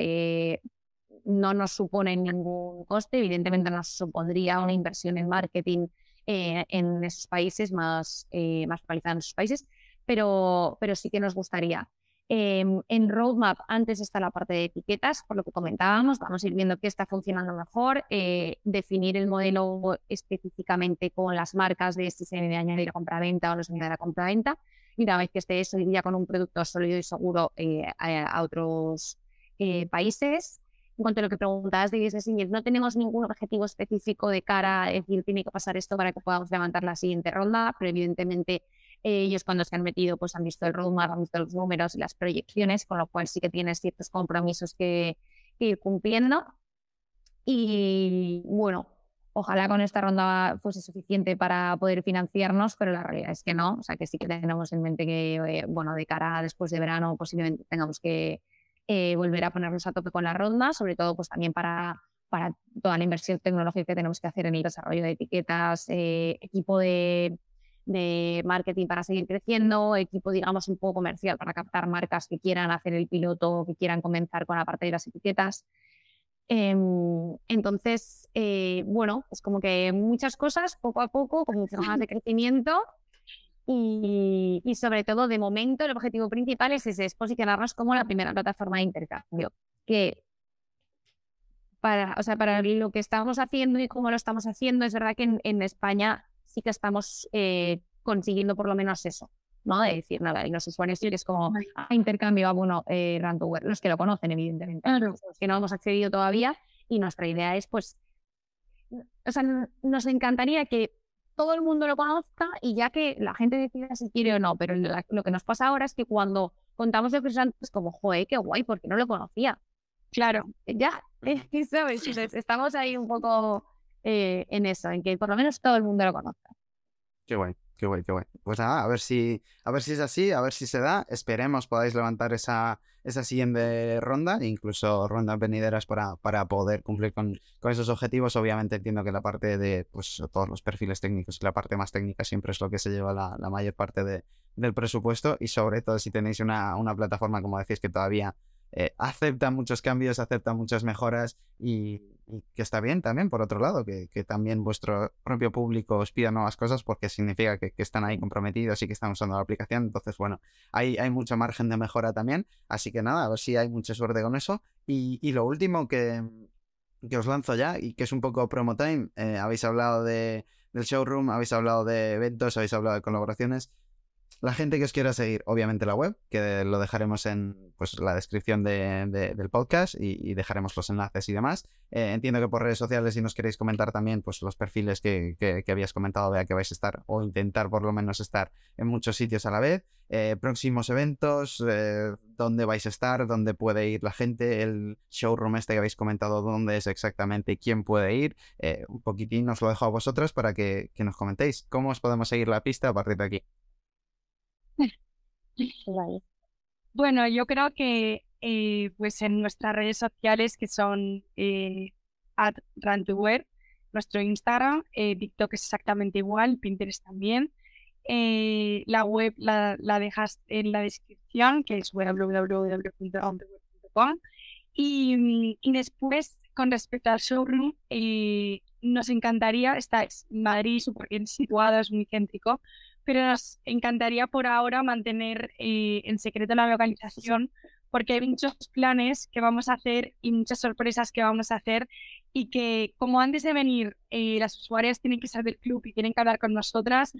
no nos supone ningún coste, evidentemente nos supondría una inversión en marketing eh, en esos países, más, más focalizada en esos países, pero, pero sí que nos gustaría. Em, en Roadmap antes está la parte de etiquetas, por lo que comentábamos, vamos a ir viendo qué está funcionando mejor, eh, definir el modelo específicamente con las marcas de si se debe añadir compra-venta o no se debe a compra-venta, y una vez que esté eso, iría con un producto sólido y seguro eh, a, otros eh, países. En cuanto a lo que preguntabas de Business no tenemos ningún objetivo específico de cara a decir tiene que pasar esto para que podamos levantar la siguiente ronda, pero evidentemente ellos cuando se han metido pues han visto el roadmap, han visto los números y las proyecciones, con lo cual sí que tienes ciertos compromisos que, ir cumpliendo. Y bueno, ojalá con esta ronda fuese suficiente para poder financiarnos, pero la realidad es que no. O sea, que sí que tenemos en mente que, eh, bueno, de cara a después de verano posiblemente tengamos que eh, volver a ponernos a tope con la ronda, sobre todo pues también para, para toda la inversión tecnológica que tenemos que hacer en el desarrollo de etiquetas, eh, equipo de de marketing para seguir creciendo, equipo, digamos, un poco comercial para captar marcas que quieran hacer el piloto, que quieran comenzar con la parte de las etiquetas. Em, entonces, eh, bueno, es como que muchas cosas poco a poco, con mucho más de crecimiento y, y, sobre todo, de momento, el objetivo principal es, es posicionarnos como la primera plataforma de intercambio, que para, o sea, para lo que estamos haciendo y cómo lo estamos haciendo, es verdad que en, en España sí que estamos eh, consiguiendo por lo menos eso, ¿no? De decir, nada, y los usuarios sí que es como ah, intercambio, ah, bueno, eh, los que lo conocen, evidentemente, los que no hemos accedido todavía, y nuestra idea es, pues, o sea, nos encantaría que todo el mundo lo conozca y ya que la gente decida si quiere o no, pero lo que nos pasa ahora es que cuando contamos de es como, joder, qué guay, porque no lo conocía. Claro, ya, ¿sabes? Estamos ahí un poco eh, en eso, en que por lo menos todo el mundo lo conozca. Qué guay, qué guay, qué guay. Pues nada, a ver si, a ver si es así, a ver si se da. Esperemos podáis levantar esa, esa siguiente ronda, incluso rondas venideras para, para poder cumplir con, con, esos objetivos. Obviamente entiendo que la parte de pues, todos los perfiles técnicos y la parte más técnica siempre es lo que se lleva la, la mayor parte de, del presupuesto y sobre todo si tenéis una, una plataforma, como decís, que todavía eh, acepta muchos cambios, acepta muchas mejoras y, que está bien también, por otro lado, que, también vuestro propio público os pida nuevas cosas porque significa que, están ahí comprometidos y que están usando la aplicación. Entonces, bueno, hay, hay mucho margen de mejora también. Así que nada, a ver si hay mucha suerte con eso. Y, lo último que, que, os lanzo ya y que es un poco promo time, eh, habéis hablado de, del showroom, habéis hablado de eventos, habéis hablado de colaboraciones. La gente que os quiera seguir, obviamente la web, que lo dejaremos en pues, la descripción del podcast y, dejaremos los enlaces y demás. Eh, entiendo que por redes sociales, si nos queréis comentar también pues, los perfiles que, que, habías comentado, vea que vais a estar o intentar por lo menos estar en muchos sitios a la vez. Eh, próximos eventos, eh, dónde vais a estar, dónde puede ir la gente, el showroom este que habéis comentado, dónde es exactamente y quién puede ir. un poquitín os lo dejo a vosotros para que, que nos comentéis cómo os podemos seguir la pista a partir de aquí. Bueno, yo creo que eh, pues en nuestras redes sociales que son eh, at nuestro Instagram, eh, TikTok es exactamente igual, Pinterest también. Eh, la web la, dejas en la descripción, que es www.rantware.com. Y, y, después, con respecto al showroom, nos encantaría, está en Madrid, súper bien situado, es muy céntrico, pero nos encantaría por ahora mantener eh, en secreto la localización porque hay muchos planes que vamos a hacer y muchas sorpresas que vamos a hacer y que como antes de venir eh, las usuarias tienen que saber del club y tienen que hablar con nosotras,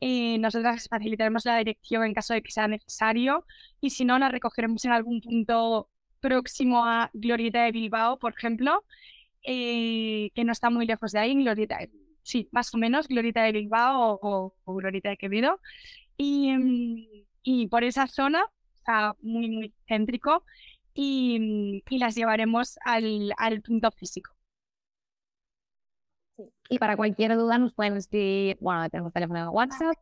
eh, nosotras facilitaremos la dirección en caso de que sea necesario y si no la recogeremos en algún punto próximo a Glorieta de Bilbao, por ejemplo, que no está muy lejos de ahí, Glorieta de sí, más o menos, Glorita de Bilbao o, Glorita de Quevedo. Y, mm, y, por esa zona, está muy, muy céntrico, y, y las llevaremos al, al punto físico. Y para cualquier duda nos pueden escribir, bueno, tenemos teléfono de WhatsApp,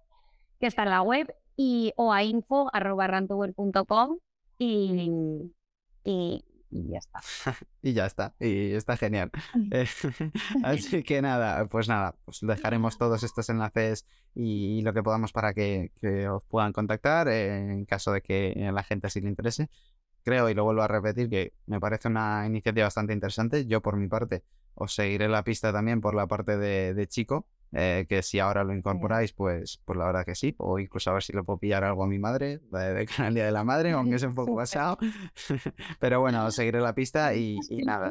que está en la web, y, o a info.rantower.com y, y y ya está. y ya está, y está genial. Eh, así que nada, pues nada, pues dejaremos todos estos enlaces y, lo que podamos para que, os puedan contactar eh, en caso de que la gente así le interese. Creo, y lo vuelvo a repetir, que me parece una iniciativa bastante interesante. Yo, por mi parte, os seguiré la pista también por la parte de Chico, eh, que si ahora lo incorporáis, pues, pues la verdad que sí. O incluso a ver si le puedo pillar algo a mi madre de, de Canal Día de la Madre, aunque es un poco pasado. Pero bueno, seguiré la pista y, nada.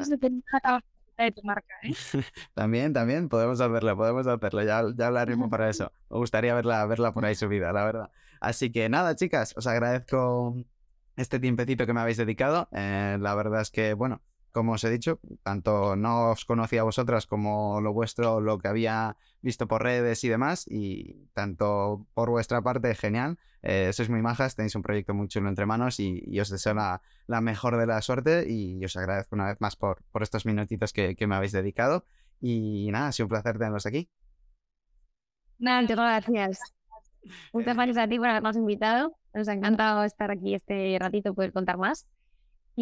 De tu marca, ¿eh? también, también, podemos hacerlo, podemos hacerlo, ya, ya hablaremos para eso. Me gustaría verla, verla por ahí subida, la verdad. Así que nada, chicas, os agradezco este tiempecito que me habéis dedicado. Eh, la verdad es que, bueno, como os he dicho, tanto no os conocía a vosotras como lo vuestro, lo que había visto por redes y demás, y tanto por vuestra parte, genial. Eh, sois muy majas, tenéis un proyecto muy chulo entre manos y, os deseo la, mejor de la suerte y os agradezco una vez más por, por estos minutitos que, me habéis dedicado. Y nada, ha sido un placer tenerlos aquí. Nada, muchas gracias. Muchas gracias a ti por habernos invitado. Nos ha encantado estar aquí este ratito, poder contar más.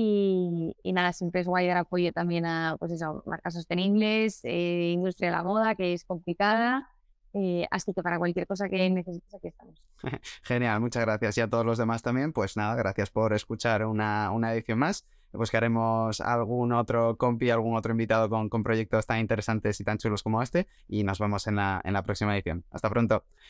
Y, nada, siempre es guay dar apoyo también a pues eso, marcas sostenibles, eh, industria de la moda, que es complicada. Eh, así que para cualquier cosa que necesites, aquí estamos. Genial, muchas gracias. Y a todos los demás también, pues nada, gracias por escuchar una, una edición más. Buscaremos algún otro compi, algún otro invitado con, con proyectos tan interesantes y tan chulos como este. Y nos vemos en la, en la próxima edición. Hasta pronto.